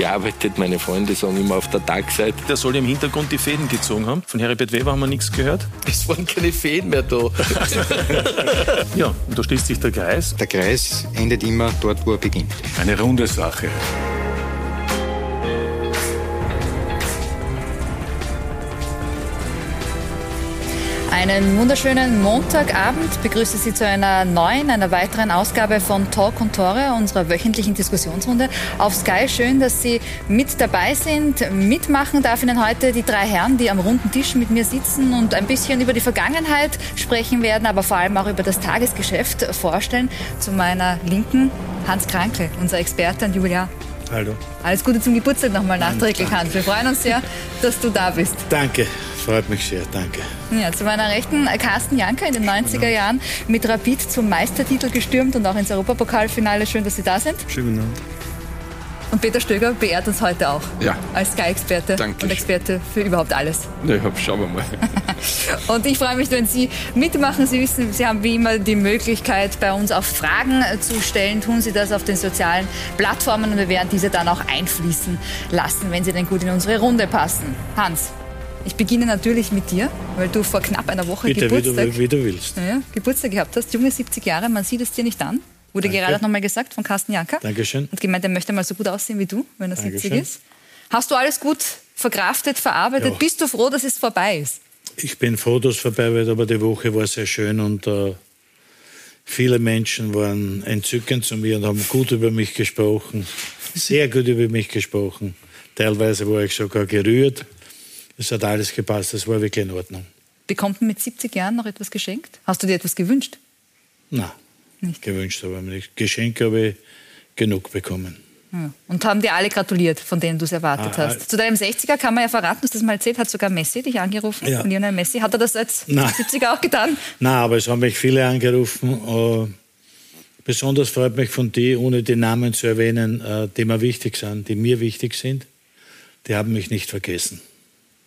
gearbeitet. Meine Freunde sagen immer auf der Tagseite. Der soll im Hintergrund die Fäden gezogen haben. Von Heribert Weber haben wir nichts gehört. Es waren keine Fäden mehr da. ja, und da schließt sich der Kreis. Der Kreis endet immer dort, wo er beginnt. Eine runde Sache. Einen wunderschönen Montagabend begrüße Sie zu einer neuen, einer weiteren Ausgabe von Talk und Tore, unserer wöchentlichen Diskussionsrunde auf Sky. Schön, dass Sie mit dabei sind. Mitmachen darf Ihnen heute die drei Herren, die am runden Tisch mit mir sitzen und ein bisschen über die Vergangenheit sprechen werden, aber vor allem auch über das Tagesgeschäft vorstellen. Zu meiner Linken Hans Krankel, unser Experte und Julia. Hallo. Alles Gute zum Geburtstag nochmal nachträglich, Hans. Wir freuen uns sehr, dass du da bist. Danke, freut mich sehr, danke. Ja, zu meiner Rechten Carsten Janker in den 90er Jahren mit Rapid zum Meistertitel gestürmt und auch ins Europapokalfinale. Schön, dass Sie da sind. Schönen Abend. Und Peter Stöger beehrt uns heute auch. Ja. Als Sky-Experte und Experte für überhaupt alles. Ja, schauen wir mal. und ich freue mich, wenn Sie mitmachen. Sie wissen, Sie haben wie immer die Möglichkeit, bei uns auch Fragen zu stellen. Tun Sie das auf den sozialen Plattformen und wir werden diese dann auch einfließen lassen, wenn sie denn gut in unsere Runde passen. Hans, ich beginne natürlich mit dir, weil du vor knapp einer Woche Bitte, Geburtstag, wie du, wie du willst. Ja, Geburtstag gehabt hast. Junge 70 Jahre, man sieht es dir nicht an. Wurde Danke. gerade noch mal gesagt von Carsten Janker. Dankeschön. Und gemeint, er möchte mal so gut aussehen wie du, wenn er 70 Dankeschön. ist. Hast du alles gut verkraftet, verarbeitet? Ja. Bist du froh, dass es vorbei ist? Ich bin froh, dass es vorbei wird, aber die Woche war sehr schön und äh, viele Menschen waren entzückend zu mir und haben gut über mich gesprochen, sehr gut über mich gesprochen. Teilweise war ich sogar gerührt. Es hat alles gepasst, das war wirklich in Ordnung. Bekommt man mit 70 Jahren noch etwas geschenkt? Hast du dir etwas gewünscht? Na, Nicht. gewünscht habe ich nicht. Geschenke habe ich genug bekommen. Ja. Und haben dir alle gratuliert, von denen du es erwartet Ah, hast. Zu deinem 60er kann man ja verraten, du hast das mal erzählt, hat sogar Messi dich angerufen, Ja. Lionel Messi. Hat er das als Nein. 70er auch getan? Na, aber es haben mich viele angerufen. Äh, besonders freut mich von die, ohne die Namen zu erwähnen, äh, die mir wichtig sind, die mir wichtig sind. Die haben mich nicht vergessen.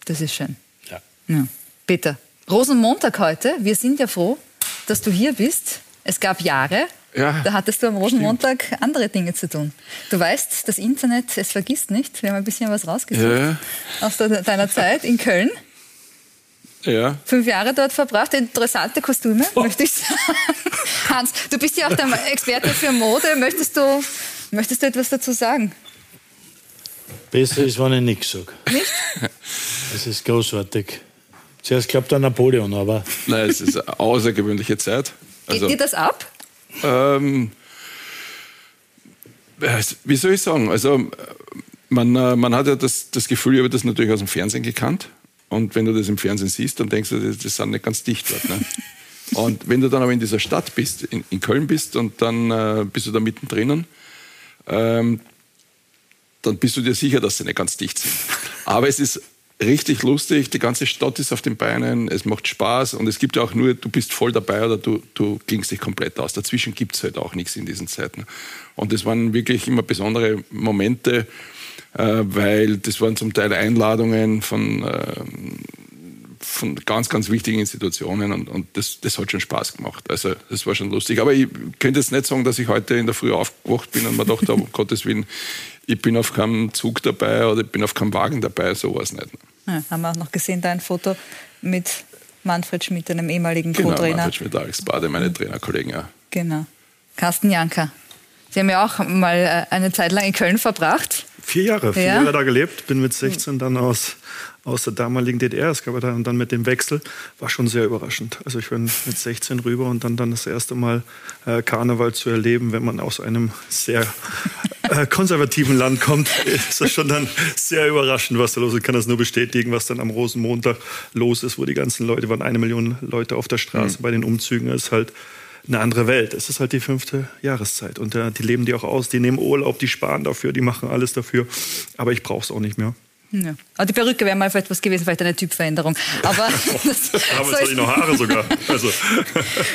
Das ist schön. Ja. Ja. Peter, Rosenmontag heute. Wir sind ja froh, dass du hier bist. Es gab Jahre, Ja, da hattest du am Rosenmontag andere Dinge zu tun. Du weißt, das Internet, es vergisst nicht. Wir haben ein bisschen was rausgesucht Ja. aus de- deiner Zeit in Köln. Ja. Fünf Jahre dort verbracht, interessante Kostüme, Oh. möchte ich sagen. Hans, du bist ja auch der Experte für Mode. Möchtest du, möchtest du etwas dazu sagen? Besser ist, wenn ich nichts sage. Nicht? Das ist großartig. Zuerst glaubt an Napoleon, aber Nein, es ist eine außergewöhnliche Zeit. Geht Also, dir das ab? ähm, äh, wie soll ich sagen? Also, man, äh, man hat ja das, das Gefühl, ich habe das natürlich aus dem Fernsehen gekannt. Und wenn du das im Fernsehen siehst, dann denkst du, das, das sind nicht ganz dicht dort. Ne? Und wenn du dann aber in dieser Stadt bist, in, in Köln bist und dann äh, bist du da mittendrin, ähm, dann bist du dir sicher, dass sie nicht ganz dicht sind. Aber es ist richtig lustig, die ganze Stadt ist auf den Beinen, es macht Spaß und es gibt ja auch nur, du bist voll dabei oder du, du klingst dich komplett aus. Dazwischen gibt es halt auch nichts in diesen Zeiten. Und das waren wirklich immer besondere Momente, äh, weil das waren zum Teil Einladungen von, äh, von ganz, ganz wichtigen Institutionen und, und das, das hat schon Spaß gemacht. Also das war schon lustig. Aber ich könnte jetzt nicht sagen, dass ich heute in der Früh aufgewacht bin und mir dachte, um Gottes Willen, ich bin auf keinem Zug dabei oder ich bin auf keinem Wagen dabei, so war es nicht. Ja, haben wir auch noch gesehen, dein Foto mit Manfred Schmidt, einem ehemaligen Genau, Co-Trainer. Manfred Schmidt, Alex Bade, meine Trainerkollegen, ja. Genau. Carsten Janker. Sie haben ja auch mal äh, eine Zeit lang in Köln verbracht. Vier Jahre, vier Ja. Jahre da gelebt, bin mit 16 dann aus, aus der damaligen DDR, es gab dann, dann mit dem Wechsel, war schon sehr überraschend. Also ich bin mit 16 rüber und dann, dann das erste Mal äh, Karneval zu erleben, wenn man aus einem sehr äh, konservativen Land kommt, ist das schon dann sehr überraschend, was da los ist. Ich kann das nur bestätigen, was dann am Rosenmontag los ist, wo die ganzen Leute, waren eine Million Leute auf der Straße bei den Umzügen, ist halt eine andere Welt. Es ist halt die fünfte Jahreszeit und äh, die leben die auch aus, die nehmen Urlaub, die sparen dafür, die machen alles dafür. Aber ich brauche es auch nicht mehr. Ja. Aber die Perücke wäre mal vielleicht was gewesen, vielleicht eine Typveränderung. Aber das habe ich noch Haare sogar. Also.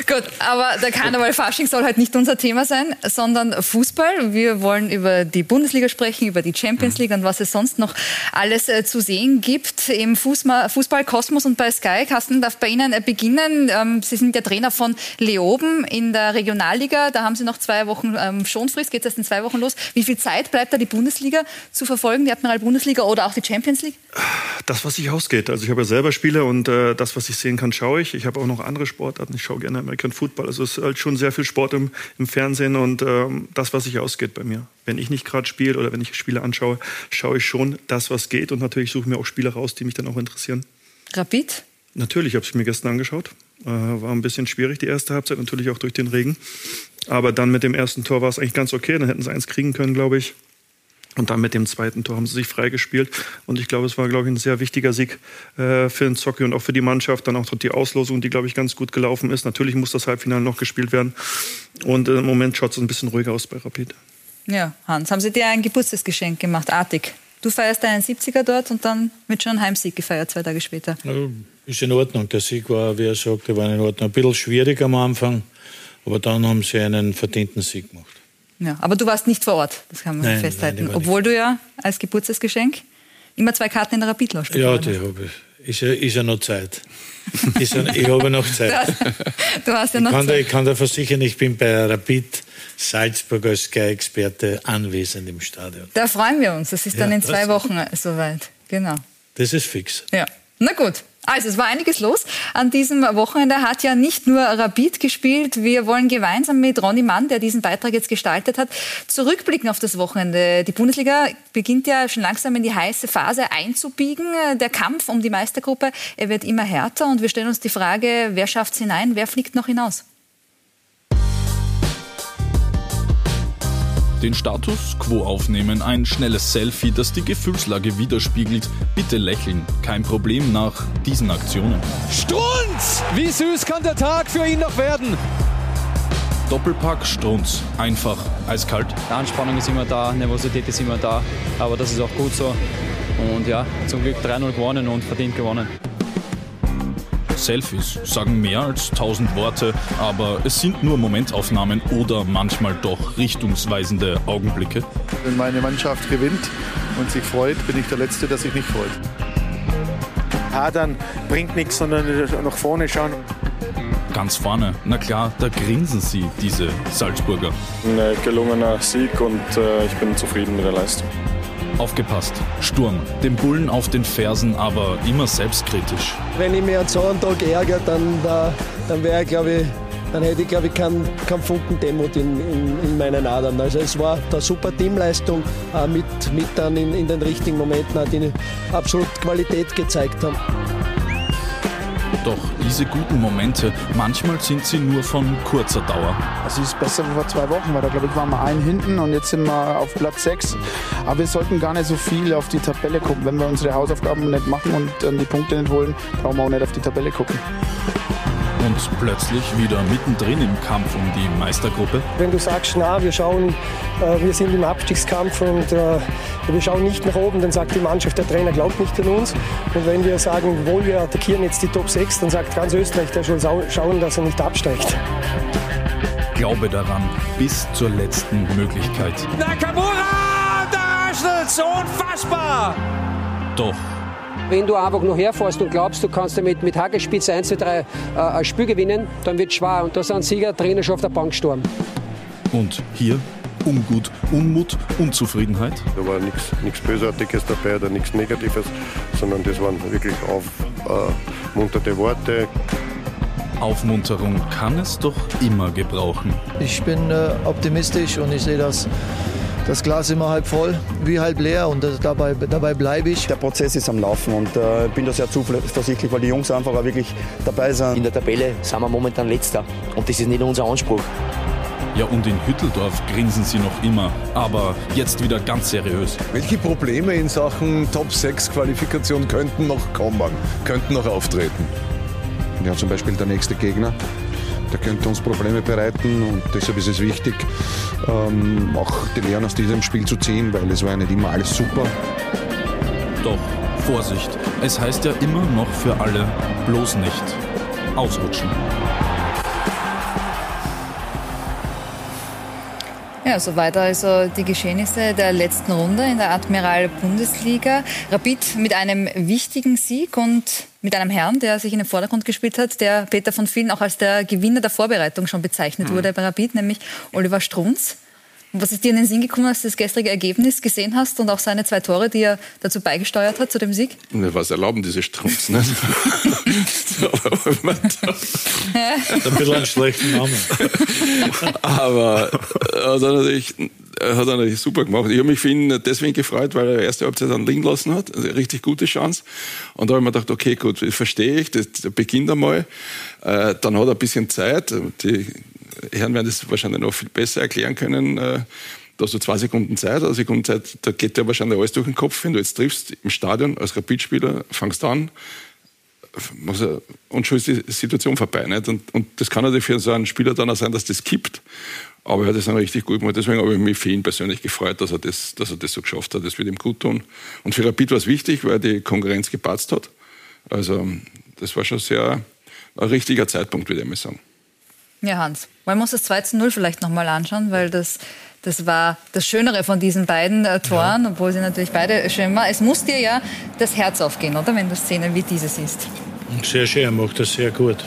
Gut, aber der Karneval Fasching soll halt nicht unser Thema sein, sondern Fußball. Wir wollen über die Bundesliga sprechen, über die Champions League und was es sonst noch alles äh, zu sehen gibt im Fußball, Fußball Kosmos und bei Sky. Carsten darf bei Ihnen äh, beginnen. Ähm, Sie sind der Trainer von Leoben in der Regionalliga. Da haben Sie noch zwei Wochen ähm, Schonfrist, geht es erst in zwei Wochen los. Wie viel Zeit bleibt da die Bundesliga zu verfolgen, die Admiral Bundesliga oder auch die Champions League? Das, was sich ausgeht. Also ich habe ja selber Spiele und äh, das, was ich sehen kann, schaue ich. Ich habe auch noch andere Sportarten. Ich schaue gerne American Football. Also es ist halt schon sehr viel Sport im, im Fernsehen und ähm, das, was sich ausgeht bei mir. Wenn ich nicht gerade spiele oder wenn ich Spiele anschaue, schaue ich schon das, was geht und natürlich suche ich mir auch Spiele raus, die mich dann auch interessieren. Rapid? Natürlich, ich habe es mir gestern angeschaut. Äh, war ein bisschen schwierig die erste Halbzeit, natürlich auch durch den Regen. Aber dann mit dem ersten Tor war es eigentlich ganz okay. Dann hätten sie eins kriegen können, glaube ich. Und dann mit dem zweiten Tor haben sie sich freigespielt. Und ich glaube, es war, glaube ich, ein sehr wichtiger Sieg äh, für den Zocki und auch für die Mannschaft. Dann auch die Auslosung, die, glaube ich, ganz gut gelaufen ist. Natürlich muss das Halbfinale noch gespielt werden. Und äh, im Moment schaut es ein bisschen ruhiger aus bei Rapid. Ja, Hans, haben Sie dir ein Geburtstagsgeschenk gemacht, artig? Du feierst deinen 70er dort und dann wird schon ein Heimsieg gefeiert, zwei Tage später. Also, ist in Ordnung. Der Sieg war, wie er sagt, der war in Ordnung. Ein bisschen schwierig am Anfang, aber dann haben sie einen verdienten Sieg gemacht. Ja, aber du warst nicht vor Ort, das kann man Nein, festhalten. nein, ich Obwohl du ja als Geburtstagsgeschenk immer zwei Karten in der Rapid-Lounge Ja, die habe ich. Ist ja, ist ja noch Zeit. Ist ja, ich habe noch Zeit. Du hast ja Ich noch kann, dir, Zeit. ich kann dir versichern, ich bin bei Rapid Salzburg als Sky-Experte anwesend im Stadion. Da freuen wir uns. Das ist dann Ja, in zwei Wochen soweit. Genau. Das ist fix. Ja. Na gut. Also, es war einiges los. An diesem Wochenende hat ja nicht nur Rapid gespielt. Wir wollen gemeinsam mit Ronny Mann, der diesen Beitrag jetzt gestaltet hat, zurückblicken auf das Wochenende. Die Bundesliga beginnt ja schon langsam in die heiße Phase einzubiegen. Der Kampf um die Meistergruppe, er wird immer härter und wir stellen uns die Frage, wer schafft es hinein, wer fliegt noch hinaus? Den Status quo aufnehmen, ein schnelles Selfie, das die Gefühlslage widerspiegelt. Bitte lächeln, kein Problem nach diesen Aktionen. Strunz! Wie süß kann der Tag für ihn noch werden? Doppelpack Strunz, einfach eiskalt. Die Anspannung ist immer da, Nervosität ist immer da, aber das ist auch gut so. Und ja, zum Glück 3-0 gewonnen und verdient gewonnen. Selfies sagen mehr als tausend Worte, aber es sind nur Momentaufnahmen oder manchmal doch richtungsweisende Augenblicke. Wenn meine Mannschaft gewinnt und sich freut, bin ich der Letzte, der sich nicht freut. Hadern bringt nichts, sondern nach vorne schauen. Ganz vorne, na klar, da grinsen sie, diese Salzburger. Ein gelungener Sieg und äh, ich bin zufrieden mit der Leistung. Aufgepasst, Sturm, dem Bullen auf den Fersen, aber immer selbstkritisch. Wenn ich mich an so einem Tag ärgere, dann, da- dann wäre glaube ich, dann hätte ich, glaube ich, keinen keinen Funken Demut in, in, in meinen Adern. Also es war eine super Teamleistung, äh, mit, mit dann in, in den richtigen Momenten, die absolut Qualität gezeigt haben. Doch diese guten Momente, manchmal sind sie nur von kurzer Dauer. Es ist besser wie vor zwei Wochen, weil da glaube ich waren wir ein hinten und jetzt sind wir auf Platz sechs. Aber wir sollten gar nicht so viel auf die Tabelle gucken. Wenn wir unsere Hausaufgaben nicht machen und dann die Punkte nicht holen, brauchen wir auch nicht auf die Tabelle gucken. Und plötzlich wieder mittendrin im Kampf um die Meistergruppe. Wenn du sagst, na, wir schauen, äh, wir sind im Abstiegskampf und äh, wir schauen nicht nach oben, dann sagt die Mannschaft, der Trainer glaubt nicht an uns. Und wenn wir sagen, wohl, wir attackieren jetzt die Top 6, dann sagt ganz Österreich, der soll schauen, dass er nicht absteigt. Glaube daran, bis zur letzten Möglichkeit. Nakamura, der Arsenal, unfassbar! Doch Wenn du einfach noch herfährst und glaubst, du kannst damit mit Hagelspitze 1, 2, 3 äh, ein Spiel gewinnen, dann wird es schwer. Und da sind Sieger, Trainer schon auf der Bank gestorben. Und hier Ungut, Unmut, Unzufriedenheit. Da war nichts Bösartiges dabei oder nichts Negatives, sondern das waren wirklich aufmunterte Worte. Aufmunterung kann es doch immer gebrauchen. Ich bin äh, optimistisch und ich sehe das, das Glas immer halb voll wie halb leer und das, dabei, dabei bleibe ich. Der Prozess ist am Laufen und äh, bin da sehr zuversichtlich, weil die Jungs einfach auch wirklich dabei sind. In der Tabelle sind wir momentan letzter und das ist nicht unser Anspruch. Ja, und in Hütteldorf grinsen sie noch immer, aber jetzt wieder ganz seriös. Welche Probleme in Sachen Top 6 Qualifikation könnten noch kommen, könnten noch auftreten? Ja, zum Beispiel der nächste Gegner. Der könnte uns Probleme bereiten und deshalb ist es wichtig, ähm, auch die Lehren aus diesem Spiel zu ziehen, weil es war ja nicht immer alles super. Doch, Vorsicht, es heißt ja immer noch für alle, bloß nicht ausrutschen. Ja, soweit also die Geschehnisse der letzten Runde in der Admiral Bundesliga. Rapid mit einem wichtigen Sieg und mit einem Herrn, der sich in den Vordergrund gespielt hat, der Peter von vielen auch als der Gewinner der Vorbereitung schon bezeichnet mhm. wurde bei Rapid, nämlich Oliver Strunz. Was ist dir in den Sinn gekommen, als du das gestrige Ergebnis gesehen hast und auch seine zwei Tore, die er dazu beigesteuert hat, zu dem Sieg? Was erlauben diese Strunz? Ne? ein bisschen einen schlechten Namen. Aber hat er, natürlich, hat er natürlich super gemacht. Ich habe mich für ihn deswegen gefreut, weil er erste Halbzeit dann liegen lassen hat. Also richtig gute Chance. Und da habe ich mir gedacht, okay, gut, verstehe ich, das beginnt einmal. Äh, dann hat er ein bisschen Zeit. Die Herren werden das wahrscheinlich noch viel besser erklären können. Äh, da hast du zwei Sekunden Zeit, eine Sekunde Zeit, da geht dir wahrscheinlich alles durch den Kopf. Wenn du jetzt triffst im Stadion als Rapidspieler, fangst an, und schon ist die Situation vorbei. Nicht? Und, und das kann natürlich für so einen Spieler dann auch sein, dass das kippt. Aber er hat das dann richtig gut gemacht. Deswegen habe ich mich für ihn persönlich gefreut, dass er das, dass er das so geschafft hat. Das wird ihm gut tun. Und für Rapid war es wichtig, weil die Konkurrenz gepatzt hat. Also das war schon sehr ein richtiger Zeitpunkt, würde ich mal sagen. Ja, Hans, wollen wir uns das 2 zu 0 vielleicht nochmal anschauen, weil das, das war das Schönere von diesen beiden äh, Toren, ja. obwohl sie natürlich beide schön waren. Es muss dir ja das Herz aufgehen, oder, wenn du Szenen wie diese siehst. Sehr schön, er macht das sehr gut.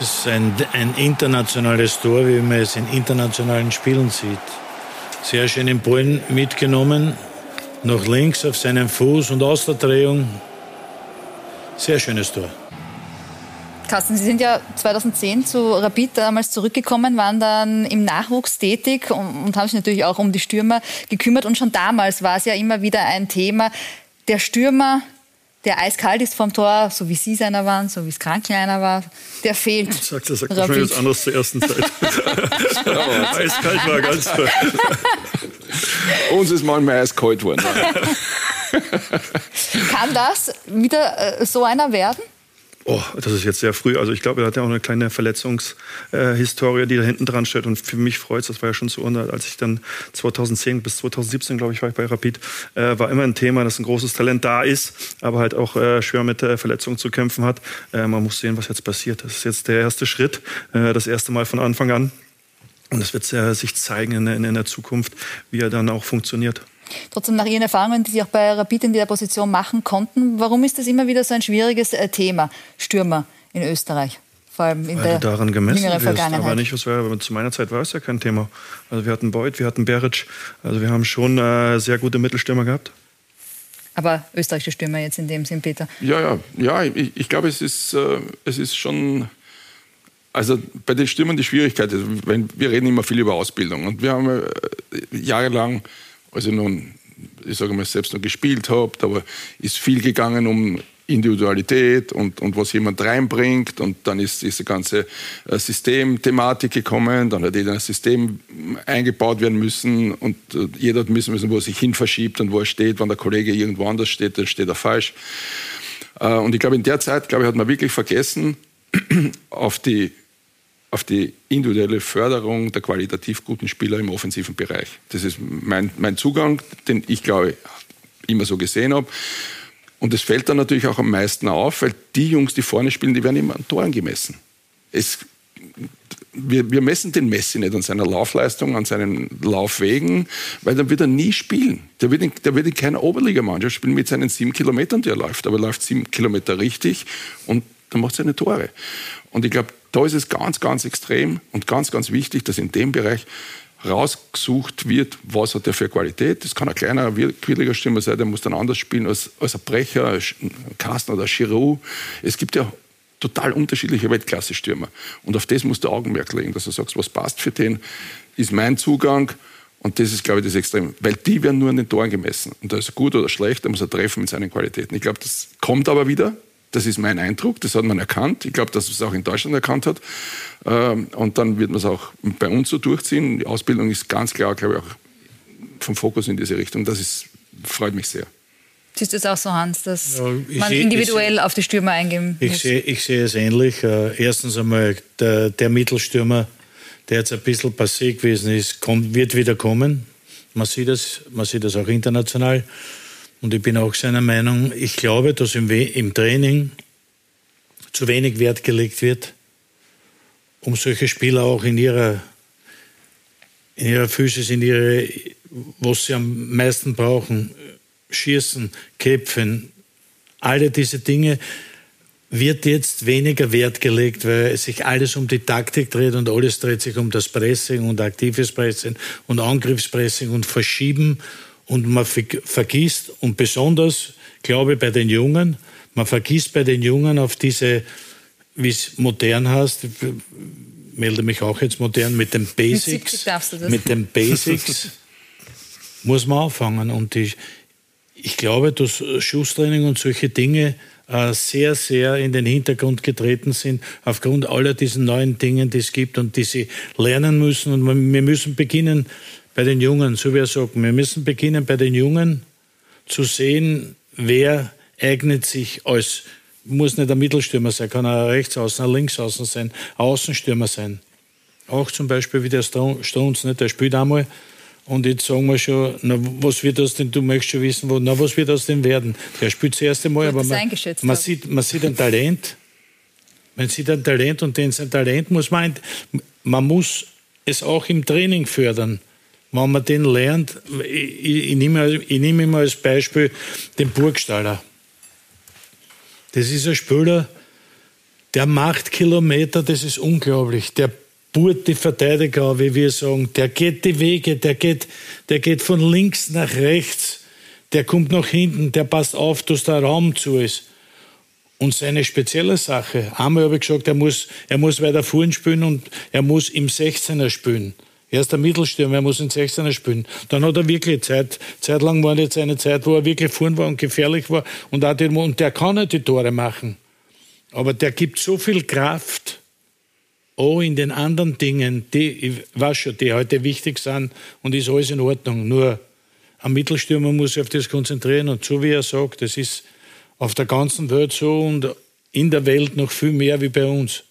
Das ist ein, ein internationales Tor, wie man es in internationalen Spielen sieht. Sehr schön den Ball mitgenommen, nach links auf seinen Fuß und aus der Drehung. Sehr schönes Tor. Carsten, Sie sind ja 2010 zu Rapid damals zurückgekommen, waren dann im Nachwuchs tätig und, und haben sich natürlich auch um die Stürmer gekümmert. Und schon damals war es ja immer wieder ein Thema. Der Stürmer, der eiskalt ist vom Tor, so wie Sie seiner waren, so wie es Krankenleiner war, der fehlt. Sagt, das sagt schon jetzt anders zur ersten Zeit. eiskalt war ganz toll. Uns ist manchmal eiskalt worden. Kann das wieder äh, so einer werden? Oh, das ist jetzt sehr früh. Also ich glaube, er hat ja auch eine kleine Verletzungshistorie, äh, die da hinten dran steht. Und für mich freut es, das war ja schon zu unter, als ich dann 2010 bis 2017, glaube ich, war ich bei Rapid, äh, war immer ein Thema, dass ein großes Talent da ist, aber halt auch äh, schwer mit äh, Verletzungen zu kämpfen hat. Äh, man muss sehen, was jetzt passiert. Das ist jetzt der erste Schritt, äh, das erste Mal von Anfang an. Und das wird sich zeigen in, in, in der Zukunft, wie er dann auch funktioniert. Trotzdem nach Ihren Erfahrungen, die Sie auch bei Rapid in der Position machen konnten, warum ist das immer wieder so ein schwieriges äh, Thema, Stürmer in Österreich? Vor allem in Weil der daran gemessen wirst, aber nicht, was war, zu meiner Zeit war es ja kein Thema. Also wir hatten Beuth, wir hatten Beric, also wir haben schon äh, sehr gute Mittelstürmer gehabt. Aber österreichische Stürmer jetzt in dem Sinn, Peter? Ja, ja, ja ich, ich glaube, es ist, äh, es ist schon also bei den Stürmern die Schwierigkeit ist, wenn, wir reden immer viel über Ausbildung und wir haben äh, jahrelang als ich nun, ich sage mal, selbst noch gespielt habe, aber ist viel gegangen um Individualität und, und was jemand reinbringt und dann ist diese ganze äh, Systemthematik gekommen, dann hat jeder ein System eingebaut werden müssen und äh, jeder hat müssen, wo er sich hin verschiebt und wo er steht, wenn der Kollege irgendwo anders steht, dann steht er falsch. Äh, und ich glaube, in der Zeit, glaube ich, hat man wirklich vergessen, auf die auf die individuelle Förderung der qualitativ guten Spieler im offensiven Bereich. Das ist mein, mein Zugang, den ich glaube immer so gesehen habe. Und es fällt dann natürlich auch am meisten auf, weil die Jungs, die vorne spielen, die werden immer an Toren gemessen. Es, wir, wir, messen den Messi nicht an seiner Laufleistung, an seinen Laufwegen, weil dann wird er nie spielen. Der wird in, der wird in keiner Oberligamannschaft spielen mit seinen sieben Kilometern, die er läuft. Aber er läuft sieben Kilometer richtig und dann macht er seine Tore. Und ich glaube, da ist es ganz, ganz extrem und ganz, ganz wichtig, dass in dem Bereich rausgesucht wird, was hat er für Qualität. Das kann ein kleiner, quirliger Stürmer sein, der muss dann anders spielen als, als ein Brecher, ein Carsten oder ein Giroud. Es gibt ja total unterschiedliche Weltklasse-Stürmer. Und auf das musst du Augenmerk legen, dass du sagst, was passt für den, ist mein Zugang. Und das ist, glaube ich, das Extrem. Weil die werden nur an den Toren gemessen. Und da ist er gut oder schlecht, da muss er treffen mit seinen Qualitäten. Ich glaube, das kommt aber wieder. Das ist mein Eindruck, das hat man erkannt. Ich glaube, dass es auch in Deutschland erkannt hat. Ähm, und dann wird man es auch bei uns so durchziehen. Die Ausbildung ist ganz klar, glaube ich, auch vom Fokus in diese Richtung. Das ist, freut mich sehr. Siehst du es auch so, Hans, dass ja, man seh, individuell ich, auf die Stürmer eingehen muss? Ich sehe, ich sehe es ähnlich. Äh, erstens einmal, der, der, Mittelstürmer, der jetzt ein bisschen passé gewesen ist, kommt, wird wieder kommen. Man sieht, das, man sieht das auch international. Und ich bin auch seiner Meinung, ich glaube, dass im, im Training zu wenig Wert gelegt wird, um solche Spieler auch in ihrer, in ihrer Physis, in ihre, was sie am meisten brauchen, Schießen, Käpfen, alle diese Dinge, wird jetzt weniger Wert gelegt, weil sich alles um die Taktik dreht und alles dreht sich um das Pressing und aktives Pressing und Angriffspressing und Verschieben und man vergisst und besonders, glaube ich, bei den Jungen, man vergisst bei den Jungen auf diese, wie es modern heißt, ich melde mich auch jetzt modern, mit den Basics, mit, mit den Basics muss man anfangen. Und ich, ich glaube, dass Schusstraining und solche Dinge äh, sehr, sehr in den Hintergrund getreten sind, aufgrund aller diesen neuen Dingen, die es gibt und die sie lernen müssen. Und wir müssen beginnen bei den Jungen, so wie er sagt, wir müssen beginnen bei den Jungen zu sehen, wer eignet sich als, muss nicht ein Mittelstürmer sein, kann auch ein Rechtsaußen, ein Linksaußen sein, ein Außenstürmer sein. Auch zum Beispiel wie der Stones, nicht? der spielt einmal und jetzt sagen wir schon, na, was wird das denn, du möchtest schon wissen, wo, na, was wird das denn werden? Der spielt das erste Mal, aber man, man, sieht, man sieht ein Talent. Man sieht ein Talent und den sein Talent muss man, man muss es auch im Training fördern. Wenn man den lernt, ich, ich, nehme, ich nehme immer als Beispiel den Burgstaller. Das ist ein Spieler, der macht Kilometer, das ist unglaublich. Der bohrt die Verteidiger, wie wir sagen. Der geht die Wege, der geht, der geht von links nach rechts, der kommt nach hinten, der passt auf, dass der Raum zu ist. Und seine spezielle Sache, einmal habe ich gesagt, er muss, er muss weiter vorn spielen und er muss im 16er spielen. Er ist der Mittelstürmer, er muss im 16er spielen. Dann hat er wirklich Zeit, zeitlang war jetzt eine Zeit, wo er wirklich vorn war und gefährlich war und, auch die, und der kann nicht die Tore machen. Aber der gibt so viel Kraft, auch in den anderen Dingen, die, ich weiß schon, die heute wichtig sind und ist alles in Ordnung. Nur ein Mittelstürmer muss sich auf das konzentrieren und so wie er sagt, das ist auf der ganzen Welt so und in der Welt noch viel mehr wie bei uns.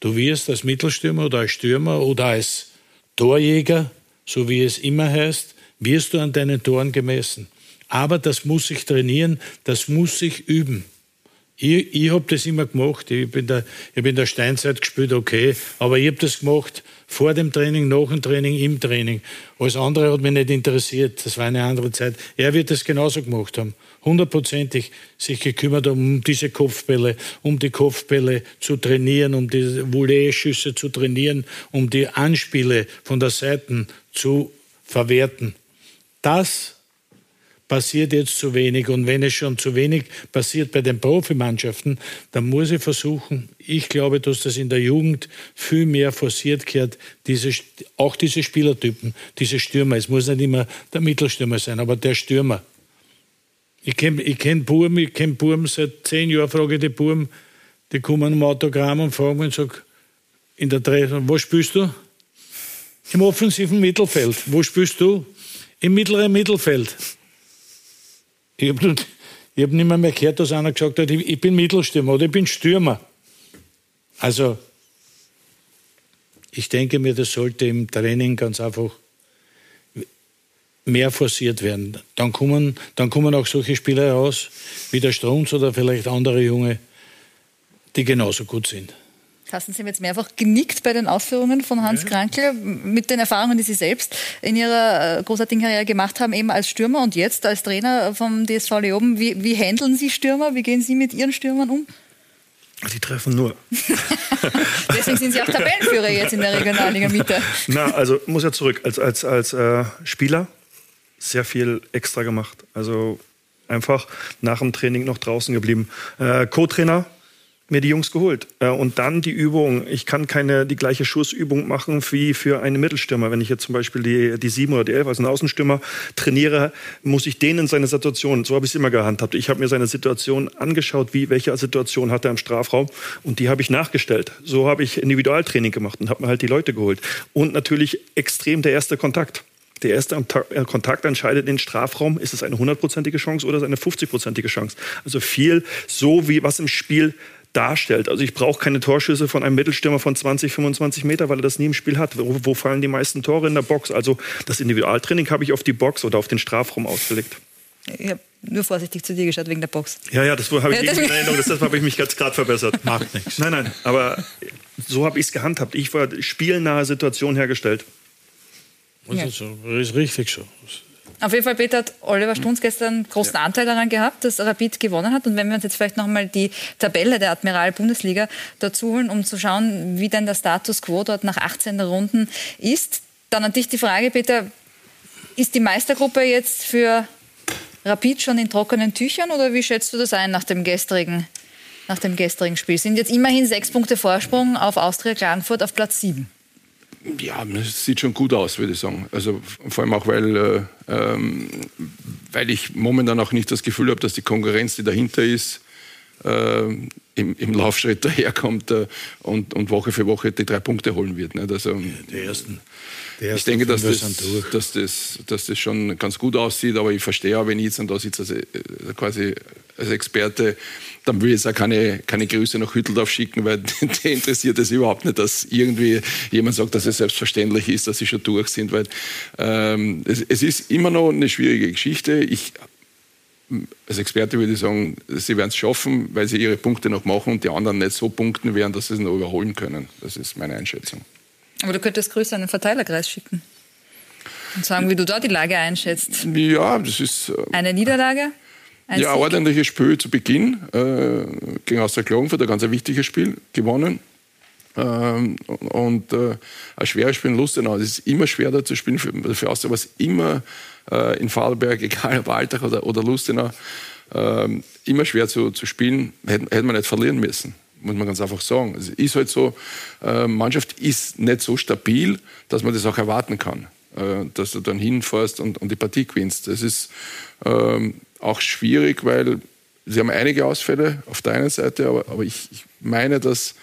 Du wirst als Mittelstürmer oder als Stürmer oder als Torjäger, so wie es immer heißt, wirst du an deinen Toren gemessen. Aber das muss sich trainieren, das muss sich üben. Ich, ich habe das immer gemacht. Ich bin der, ich habe in der Steinzeit gespielt, okay, aber ich habe das gemacht vor dem Training, nach dem Training, im Training. Alles andere hat mich nicht interessiert. Das war eine andere Zeit. Er wird das genauso gemacht haben. Hundertprozentig sich gekümmert um diese Kopfbälle, um die Kopfbälle zu trainieren, um die Volleeschüsse zu trainieren, um die Anspiele von der Seite zu verwerten. Das passiert jetzt zu wenig. Und wenn es schon zu wenig passiert bei den Profimannschaften, dann muss ich versuchen, ich glaube, dass das in der Jugend viel mehr forciert gehört, diese, auch diese Spielertypen, diese Stürmer. Es muss nicht immer der Mittelstürmer sein, aber der Stürmer. Ich kenne ich kenn Burm, ich kenne Burm seit zehn Jahren, frage ich die Burm, die kommen um Autogramm und fragen mich und sagen, in der Dreh, wo spielst du? Im offensiven Mittelfeld. Wo spielst du? Im mittleren Mittelfeld. Ich habe hab nicht mehr, mehr gehört, dass einer gesagt hat, ich bin Mittelstürmer oder ich bin Stürmer. Also, ich denke mir, das sollte im Training ganz einfach mehr forciert werden. Dann kommen, dann kommen auch solche Spieler heraus, wie der Strunz oder vielleicht andere Junge, die genauso gut sind. Carsten, Sie haben jetzt mehrfach genickt bei den Ausführungen von Hans ja. Krankel mit den Erfahrungen, die Sie selbst in Ihrer äh, großartigen Karriere gemacht haben, eben als Stürmer und jetzt als Trainer vom DSV Leoben. Wie, wie handeln Sie Stürmer? Wie gehen Sie mit Ihren Stürmern um? Die treffen nur. Deswegen sind Sie auch Tabellenführer jetzt in der Regionalliga Mitte. Na, also muss ja zurück. Als, als, als äh, Spieler sehr viel extra gemacht. Also einfach nach dem Training noch draußen geblieben. Äh, Co-Trainer mir die Jungs geholt. Äh, und dann die Übung. Ich kann keine die gleiche Schussübung machen wie für einen Mittelstürmer. Wenn ich jetzt zum Beispiel die, die 7 oder die 11 als einen Außenstürmer trainiere, muss ich den in seine Situation, so habe ich es immer gehandhabt. Ich habe mir seine Situation angeschaut, wie, welche Situation hat er im Strafraum und die habe ich nachgestellt. So habe ich Individualtraining gemacht und habe mir halt die Leute geholt. Und natürlich extrem der erste Kontakt. Der erste äh, Kontakt entscheidet den Strafraum. Ist es eine hundertprozentige Chance oder ist es eine 50-prozentige Chance? Also viel so, wie was im Spiel darstellt. Also ich brauche keine Torschüsse von einem Mittelstürmer von 20, 25 Meter, weil er das nie im Spiel hat. Wo, wo fallen die meisten Tore in der Box? Also das Individualtraining habe ich auf die Box oder auf den Strafraum ausgelegt. Ich habe nur vorsichtig zu dir geschaut wegen der Box. Ja, ja, das habe ich Ja, ja, in Erinnerung. Deshalb habe ich mich gerade verbessert. Macht nichts. Nein, nein, aber so habe ich es gehandhabt. Ich war spielnahe Situation hergestellt. Das ist, so. das ist richtig so. Auf jeden Fall, Peter, hat Oliver Stunz gestern großen Anteil daran gehabt, dass Rapid gewonnen hat. Und wenn wir uns jetzt vielleicht noch mal die Tabelle der Admiral-Bundesliga dazu holen, um zu schauen, wie denn der Status quo dort nach 18 Runden ist, dann an dich die Frage, Peter, ist die Meistergruppe jetzt für Rapid schon in trockenen Tüchern oder wie schätzt du das ein nach dem gestrigen, nach dem gestrigen Spiel? Sind jetzt immerhin sechs Punkte Vorsprung auf Austria Klagenfurt auf Platz sieben. Ja, es sieht schon gut aus, würde ich sagen. Also vor allem auch, weil, äh, ähm, weil ich momentan auch nicht das Gefühl habe, dass die Konkurrenz, die dahinter ist, äh, im, im Laufschritt daherkommt äh, und, und Woche für Woche die drei Punkte holen wird. Nicht? Also, Die ersten. Die ich ersten denke, dass das, dass, das, dass das schon ganz gut aussieht, aber ich verstehe auch, wenn ich jetzt dann da sitze, also, quasi als Experte, dann will ich jetzt auch keine, keine Grüße nach Hütteldorf schicken, weil die interessiert es überhaupt nicht, dass irgendwie jemand sagt, dass es selbstverständlich ist, dass sie schon durch sind, weil ähm, es, es ist immer noch eine schwierige Geschichte. Ich als Experte würde ich sagen, sie werden es schaffen, weil sie ihre Punkte noch machen und die anderen nicht so punkten werden, dass sie es noch überholen können. Das ist meine Einschätzung. Aber du könntest Grüße an den Verteilerkreis schicken und sagen, wie du dort die Lage einschätzt. Ja, das ist. äh, Eine Niederlage? Ein Ja, ordentliches Spiel zu Beginn äh, gegen Austria Klagenfurt, ein ganz wichtiges Spiel, gewonnen. Ähm, und äh, ein schweres Spiel in Lustenau. Es ist immer schwer da zu spielen für, für Austria, was immer äh, in Vorarlberg, egal ob Alltag oder, oder Lustenau, ähm, immer schwer zu, zu spielen. Hätte, hätte man nicht verlieren müssen, muss man ganz einfach sagen. Es ist halt so, äh, Mannschaft ist nicht so stabil, dass man das auch erwarten kann, äh, dass du dann hinfährst und, und die Partie gewinnst. Das ist ähm, auch schwierig, weil sie haben einige Ausfälle auf der einen Seite, aber, aber ich, ich meine, dass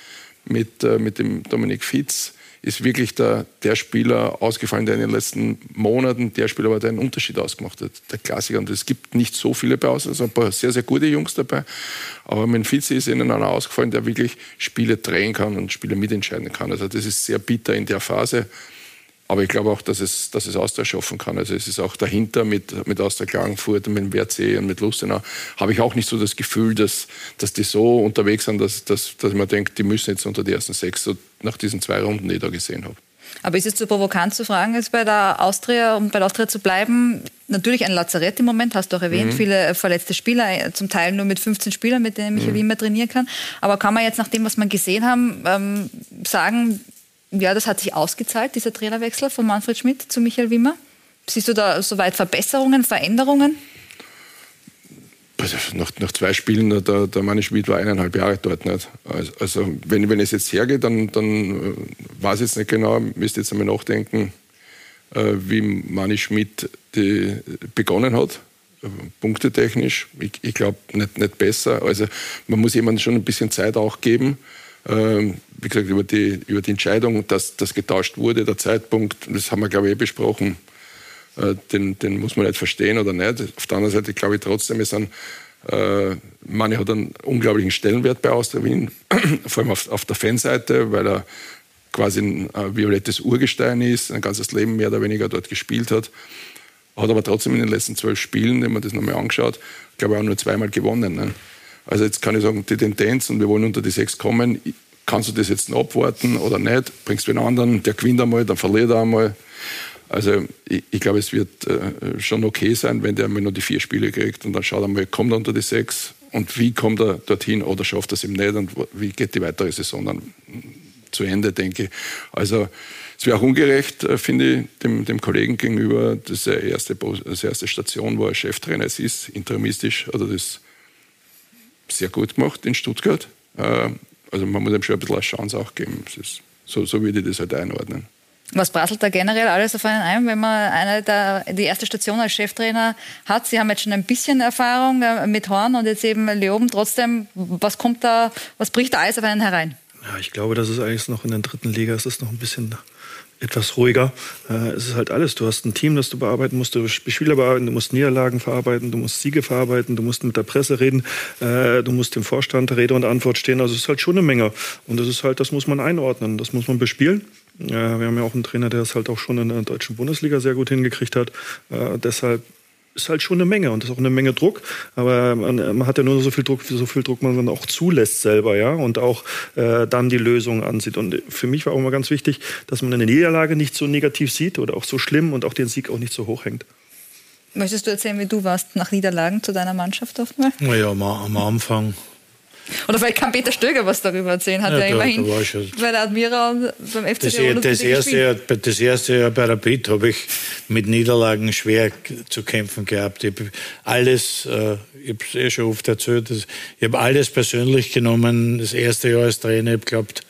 mit, äh, mit dem Dominik Fitz ist wirklich der, der Spieler ausgefallen, der in den letzten Monaten der Spieler war, der einen Unterschied ausgemacht hat. Der Klassiker. Und es gibt nicht so viele bei uns, also ein paar sehr, sehr gute Jungs dabei. Aber Fitz ist ihnen einer ausgefallen, der wirklich Spiele drehen kann und Spiele mitentscheiden kann. Also das ist sehr bitter in der Phase. Aber ich glaube auch, dass es, dass es Austria schaffen kann. Also es ist auch dahinter mit, mit Austria Klagenfurt und mit dem WRC und mit Lustenau, habe ich auch nicht so das Gefühl, dass, dass die so unterwegs sind, dass, dass, dass man denkt, die müssen jetzt unter die ersten sechs, so nach diesen zwei Runden, die ich da gesehen habe. Aber ist es zu provokant zu fragen, jetzt bei der Austria, um bei der Austria zu bleiben? Natürlich ein Lazarett im Moment, hast du auch erwähnt, Mhm. viele verletzte Spieler, zum Teil nur mit 15 Spielern, mit denen Michael Mhm. Wimmer trainieren kann. Aber kann man jetzt nach dem, was man gesehen haben, ähm, sagen, ja, das hat sich ausgezahlt, dieser Trainerwechsel von Manfred Schmidt zu Michael Wimmer? Siehst du da soweit Verbesserungen, Veränderungen? Also nach, nach zwei Spielen, der, der Manni Schmidt war eineinhalb Jahre dort nicht. Also, also wenn, wenn es jetzt hergeht, dann, dann äh, weiß ich jetzt nicht genau, müsste jetzt einmal nachdenken, äh, wie Manni Schmidt die begonnen hat, äh, punktetechnisch. Ich, ich glaube nicht, nicht besser. Also man muss jemandem schon ein bisschen Zeit auch geben. Ähm, wie gesagt, über die, über die Entscheidung, dass das getauscht wurde, der Zeitpunkt, das haben wir, glaube ich, eh besprochen, äh, den, den muss man nicht verstehen oder nicht. Auf der anderen Seite glaube ich trotzdem, es sind, äh, Mani hat einen unglaublichen Stellenwert bei Austria Wien, vor allem auf, auf der Fanseite, weil er quasi ein violettes Urgestein ist, ein ganzes Leben mehr oder weniger dort gespielt hat. Hat aber trotzdem in den letzten zwölf Spielen, wenn man das nochmal anschaut, glaube ich auch nur zweimal gewonnen. Ne? Also jetzt kann ich sagen, die Tendenz und wir wollen unter die sechs kommen. Kannst du das jetzt noch abwarten oder nicht? Bringst du einen anderen, der gewinnt einmal, dann verliert er einmal. Also ich, ich glaube, es wird äh, schon okay sein, wenn der einmal nur die vier Spiele kriegt und dann schaut er mal, kommt er unter die sechs und wie kommt er dorthin oder schafft er es ihm nicht und wie geht die weitere Saison dann zu Ende, denke ich. Also es wäre auch ungerecht, äh, finde ich, dem, dem Kollegen gegenüber. Das ist die erste, erste Station, wo er Cheftrainer ist, interimistisch, er das sehr gut gemacht in Stuttgart. Äh, Also man muss ihm schon ein bisschen eine Chance auch geben. Ist, so, so würde ich das halt einordnen. Was prasselt da generell alles auf einen ein, wenn man eine der, die erste Station als Cheftrainer hat? Sie haben jetzt schon ein bisschen Erfahrung äh, mit Horn und jetzt eben Leoben. Trotzdem, was kommt da, was bricht da alles auf einen herein? Ja, ich glaube, das ist eigentlich noch in der dritten Liga, es ist noch ein bisschen etwas ruhiger. Äh, es ist halt alles. Du hast ein Team, das du bearbeiten musst, du musst Spieler bearbeiten, du musst Niederlagen verarbeiten, du musst Siege verarbeiten, du musst mit der Presse reden, äh, du musst dem Vorstand Rede und Antwort stehen. Also es ist halt schon eine Menge. Und das ist halt, das muss man einordnen, das muss man bespielen. Äh, wir haben ja auch einen Trainer, der es halt auch schon in der deutschen Bundesliga sehr gut hingekriegt hat. Deshalb ist halt schon eine Menge und das ist auch eine Menge Druck. Aber man, man hat ja nur so viel Druck, so viel Druck man dann auch zulässt selber, ja, und auch äh, dann die Lösung ansieht. Und für mich war auch immer ganz wichtig, dass man eine Niederlage nicht so negativ sieht oder auch so schlimm und auch den Sieg auch nicht so hoch hängt. Möchtest du erzählen, wie du warst nach Niederlagen zu deiner Mannschaft oft mal? Naja, am, am Anfang. Oder vielleicht kann Peter Stöger was darüber erzählen. Hat ja, er immerhin da schon. bei der Admira und beim FC Das, Tirol das, erste, Jahr, das erste Jahr bei Rapid habe ich mit Niederlagen schwer zu kämpfen gehabt. Ich habe alles, äh, ich habe es eh schon oft erzählt, ich habe alles persönlich genommen. Das erste Jahr als Trainer, ich habe geglaubt,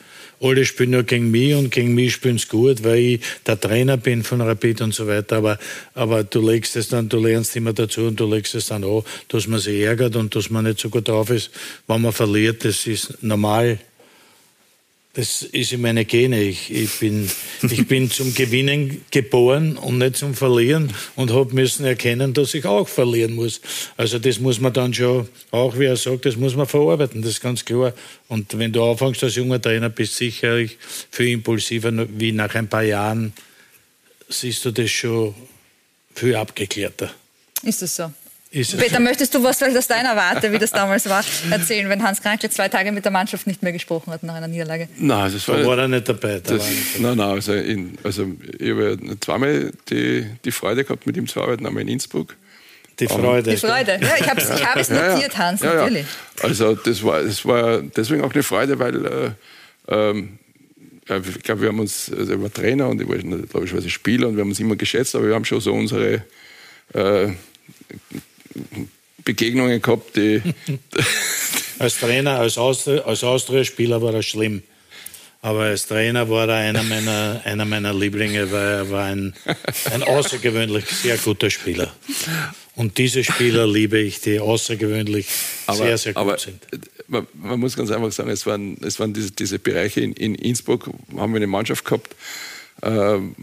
alle spielen nur gegen mich und gegen mich spielen sie gut, weil ich der Trainer bin von Rapid und so weiter. Aber, aber du legst es dann, du lernst immer dazu und du legst es dann an, dass man sich ärgert und dass man nicht so gut drauf ist, wenn man verliert. Das ist normal. Das ist in meine Gene. Ich, ich, bin, ich bin zum Gewinnen geboren und nicht zum Verlieren und habe müssen erkennen, dass ich auch verlieren muss. Also das muss man dann schon, auch wie er sagt, das muss man verarbeiten, das ist ganz klar. Und wenn du anfängst als junger Trainer, bist du sicherlich viel impulsiver, wie nach ein paar Jahren siehst du das schon viel abgeklärter. Ist das so? Ist Peter, möchtest du was vielleicht aus deiner Warte, wie das damals war, erzählen, wenn Hans Krankl zwei Tage mit der Mannschaft nicht mehr gesprochen hat nach einer Niederlage? Nein, das war, Da war er nicht dabei. Da Das, nein, nein, also, in, also ich habe ja zweimal die, die Freude gehabt, mit ihm zu arbeiten, einmal in Innsbruck. Die Freude. Die Freude. Ja, ich habe ich hab es notiert, Hans, Ja, ja. natürlich. Also das war, das war deswegen auch eine Freude, weil äh, ähm, ja, ich glaube, wir haben uns, also er war Trainer und ich war logischerweise Spieler und wir haben uns immer geschätzt, aber wir haben schon so unsere äh, Begegnungen gehabt, die Als Trainer, als, Austria, als Austria-Spieler war er schlimm. Aber als Trainer war er einer meiner, einer meiner Lieblinge, weil er war ein, ein außergewöhnlich sehr guter Spieler. Und diese Spieler liebe ich, die außergewöhnlich sehr, sehr gut aber sind. Man, man muss ganz einfach sagen, es waren, es waren diese, diese Bereiche in, in Innsbruck, haben wir eine Mannschaft gehabt. ähm,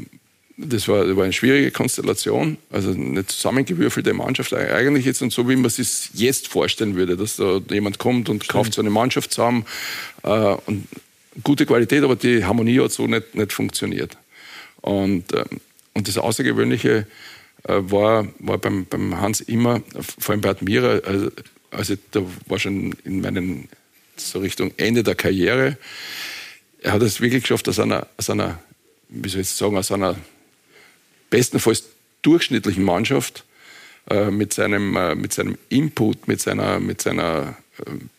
das war, das war eine schwierige Konstellation, also eine zusammengewürfelte Mannschaft. Eigentlich jetzt und so, wie man es sich jetzt vorstellen würde, dass da jemand kommt und kauft so eine Mannschaft zusammen. Äh, und gute Qualität, aber die Harmonie hat so nicht, nicht funktioniert. Und, ähm, und das Außergewöhnliche äh, war, war beim, beim Hans immer, vor allem bei Admira, also, also da war schon in meinen, so Richtung Ende der Karriere, er hat es wirklich geschafft, aus einer, aus einer, wie soll ich jetzt sagen, aus einer bestenfalls durchschnittlichen Mannschaft äh, mit, seinem, äh, mit seinem Input, mit seiner, mit seiner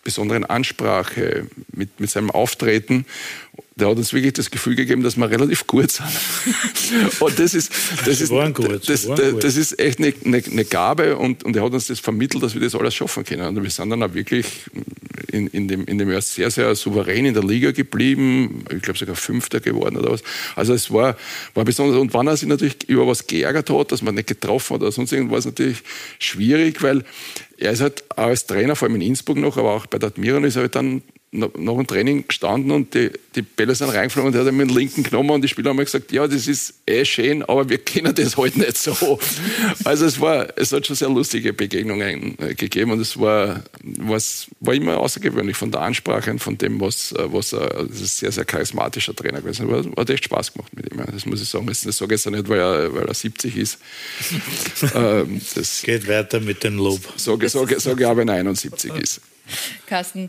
besonderen Ansprache, mit, mit seinem Auftreten, der hat uns wirklich das Gefühl gegeben, dass wir relativ gut sind. und das ist, das ist, das, das, das ist echt eine, eine, eine Gabe und, und er hat uns das vermittelt, dass wir das alles schaffen können. Und wir sind dann auch wirklich in, in, dem, in dem Jahr sehr, sehr souverän in der Liga geblieben. Ich glaube sogar Fünfter geworden oder was. Also es war, war besonders. Und wenn er sich natürlich über was geärgert hat, dass man nicht getroffen hat oder sonst irgendwas, natürlich schwierig, weil er ist halt als Trainer, vor allem in Innsbruck noch, aber auch bei der Admiral ist er halt dann nach dem Training gestanden und die, die Bälle sind reingeflogen und er hat mit dem linken genommen und die Spieler haben mir gesagt, ja, das ist eh schön, aber wir kennen das halt nicht so. Also es war, es hat schon sehr lustige Begegnungen äh, gegeben und es war, was, war immer außergewöhnlich von der Ansprache und von dem, was, äh, was er, das ist ein sehr, sehr charismatischer Trainer gewesen. Aber hat echt Spaß gemacht mit ihm. Das muss ich sagen. Das sage ich jetzt auch nicht, weil er, weil er 70 ist. ähm, das Geht weiter mit dem Lob. sage, sage, sage ich auch, wenn er 71 ist. Carsten,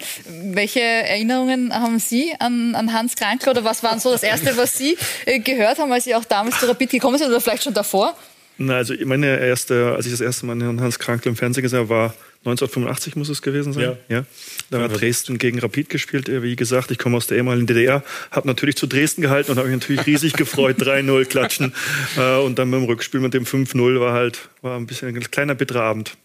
welche Erinnerungen haben Sie an, an Hans Krankl oder was war so das Erste, was Sie äh, gehört haben, als Sie auch damals zu Rapid gekommen sind oder vielleicht schon davor? Na, also meine erste, als ich das erste Mal Herrn Hans Krankl im Fernsehen gesehen habe, war 1985 muss es gewesen sein. Ja. Da hat Dresden gegen Rapid gespielt. Äh, Wie gesagt, ich komme aus der ehemaligen DDR, habe natürlich zu Dresden gehalten und habe mich natürlich riesig gefreut. 3-0 klatschen. Äh, Und dann beim Rückspiel mit dem 5-0 war halt war ein bisschen ein kleiner bitterer Abend.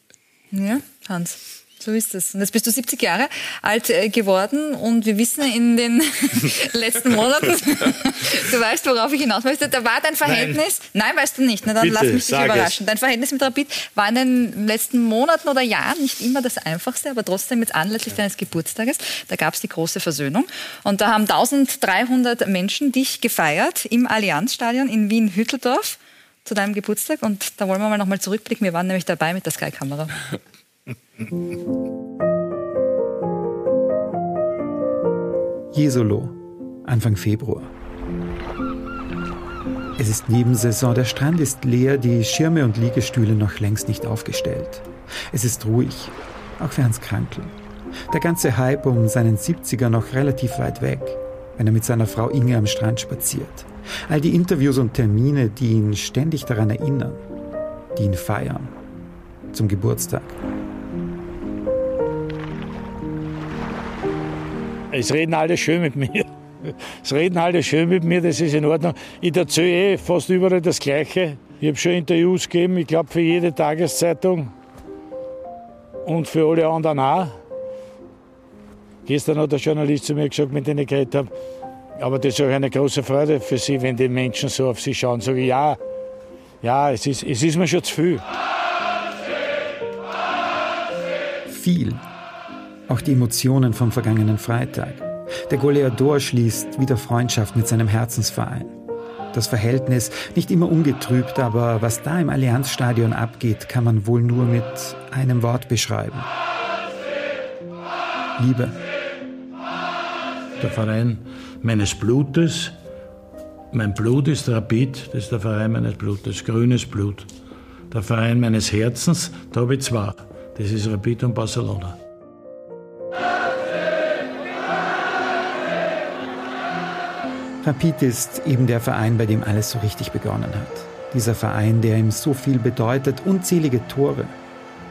Ja, Hans. So ist es. Und jetzt bist du 70 Jahre alt äh, geworden und wir wissen in den letzten Monaten, du weißt, worauf ich hinaus möchte, da war dein Verhältnis, nein, weißt du nicht, na dann Bitte, lass mich dich überraschen. es. Dein Verhältnis mit Rapid war in den letzten Monaten oder Jahren nicht immer das einfachste, aber trotzdem jetzt anlässlich deines Geburtstages, da gab es die große Versöhnung und da haben 1300 Menschen dich gefeiert im Allianzstadion in Wien-Hütteldorf zu deinem Geburtstag und da wollen wir mal nochmal zurückblicken. Wir waren nämlich dabei mit der Sky-Kamera. Jesolo, Anfang Februar. Es ist Nebensaison, der Strand ist leer, die Schirme und Liegestühle noch längst nicht aufgestellt. Es ist ruhig, auch für Hans Krankl. Der ganze Hype um seinen 70er noch relativ weit weg, wenn er mit seiner Frau Inge am Strand spaziert. All die Interviews und Termine, die ihn ständig daran erinnern, die ihn feiern. Zum Geburtstag. Es reden alle schön mit mir. Es reden alle schön mit mir, das ist in Ordnung. Ich erzähle eh fast überall das Gleiche. Ich habe schon Interviews gegeben, ich glaube für jede Tageszeitung und für alle anderen auch. Gestern hat der Journalist zu mir gesagt, mit dem ich geredet habe, aber das ist auch eine große Freude für Sie, wenn die Menschen so auf Sie schauen. Sage ich, ja, ja, es ist, es ist mir schon zu viel. Viel. Auch die Emotionen vom vergangenen Freitag. Der Goleador schließt wieder Freundschaft mit seinem Herzensverein. Das Verhältnis nicht immer ungetrübt, aber was da im Allianzstadion abgeht, kann man wohl nur mit einem Wort beschreiben. Liebe. Der Verein meines Blutes, mein Blut ist Rapid, das ist der Verein meines Blutes, grünes Blut. Der Verein meines Herzens, da habe ich zwei. Das ist Rapid und Barcelona. Rapid ist eben der Verein, bei dem alles so richtig begonnen hat. Dieser Verein, der ihm so viel bedeutet, unzählige Tore.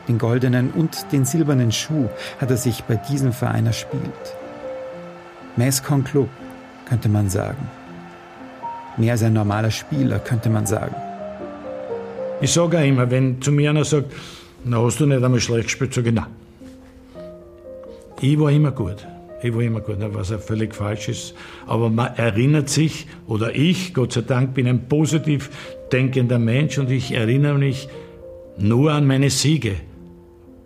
Den goldenen und den silbernen Schuh hat er sich bei diesem Verein erspielt. Mescon Club, könnte man sagen. Mehr als ein normaler Spieler, könnte man sagen. Ich sage auch immer, wenn zu mir einer sagt, na hast du nicht einmal schlecht gespielt, sage ich, nein. Ich war immer gut. Ich war immer gut, was ja völlig falsch ist. Aber man erinnert sich, oder ich, Gott sei Dank, bin ein positiv denkender Mensch und ich erinnere mich nur an meine Siege.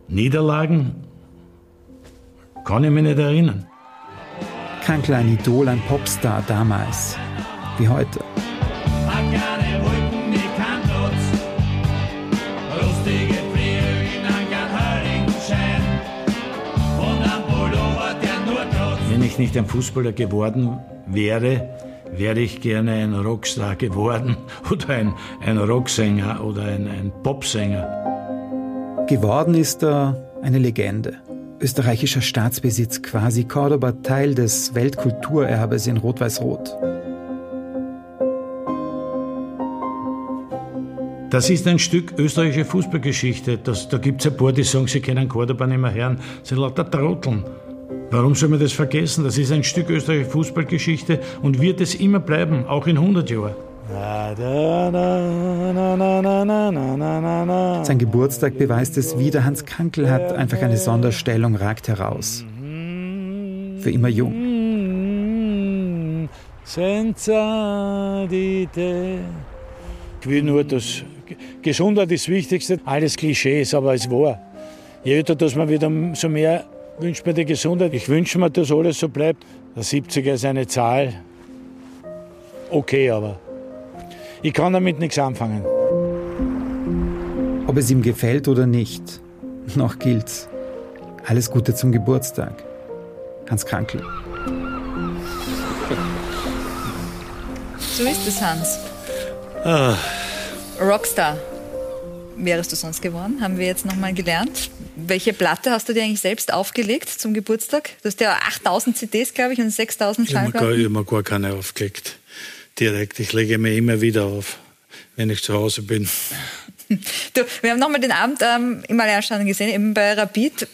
Niederlagen kann ich mich nicht erinnern. Kein kleiner Idol, ein Popstar damals, wie heute. Ich nicht ein Fußballer geworden wäre, wäre ich gerne ein Rockstar geworden oder ein, ein Rocksänger oder ein, ein Popsänger. Geworden ist er eine Legende. Österreichischer Staatsbesitz quasi Cordoba Teil des Weltkulturerbes in Rot-Weiß-Rot. Das ist ein Stück österreichische Fußballgeschichte. Das, da gibt es ein paar, die sagen, sie kennen Cordoba nicht mehr hören. Das sind lauter Trotteln. Warum soll man das vergessen? Das ist ein Stück österreichische Fußballgeschichte und wird es immer bleiben, auch in 100 Jahren. Sein Geburtstag beweist es wieder. Hans Krankel hat einfach eine Sonderstellung, ragt heraus. Für immer jung. Senza di te. Ich will nur, dass Gesundheit ist das Wichtigste. Alles Klischees, aber es war. Je öfter, dass man wieder so mehr wünscht mir die Gesundheit. Ich wünsche mir, dass alles so bleibt. Der 70er ist eine Zahl. Okay, aber ich kann damit nichts anfangen. Ob es ihm gefällt oder nicht, noch gilt's. Alles Gute zum Geburtstag. Hans Krankel. So ist es, Hans. Ah. Rockstar wärest du sonst geworden, haben wir jetzt nochmal gelernt. Welche Platte hast du dir eigentlich selbst aufgelegt zum Geburtstag? Du hast ja 8000 CDs, glaube ich, und 6000 Schallplatten. Ich habe mir gar keine aufgelegt. Direkt. Ich lege mir immer wieder auf, wenn ich zu Hause bin. Du, wir haben nochmal den Abend ähm, im Allianzstadion gesehen, eben bei Rapid.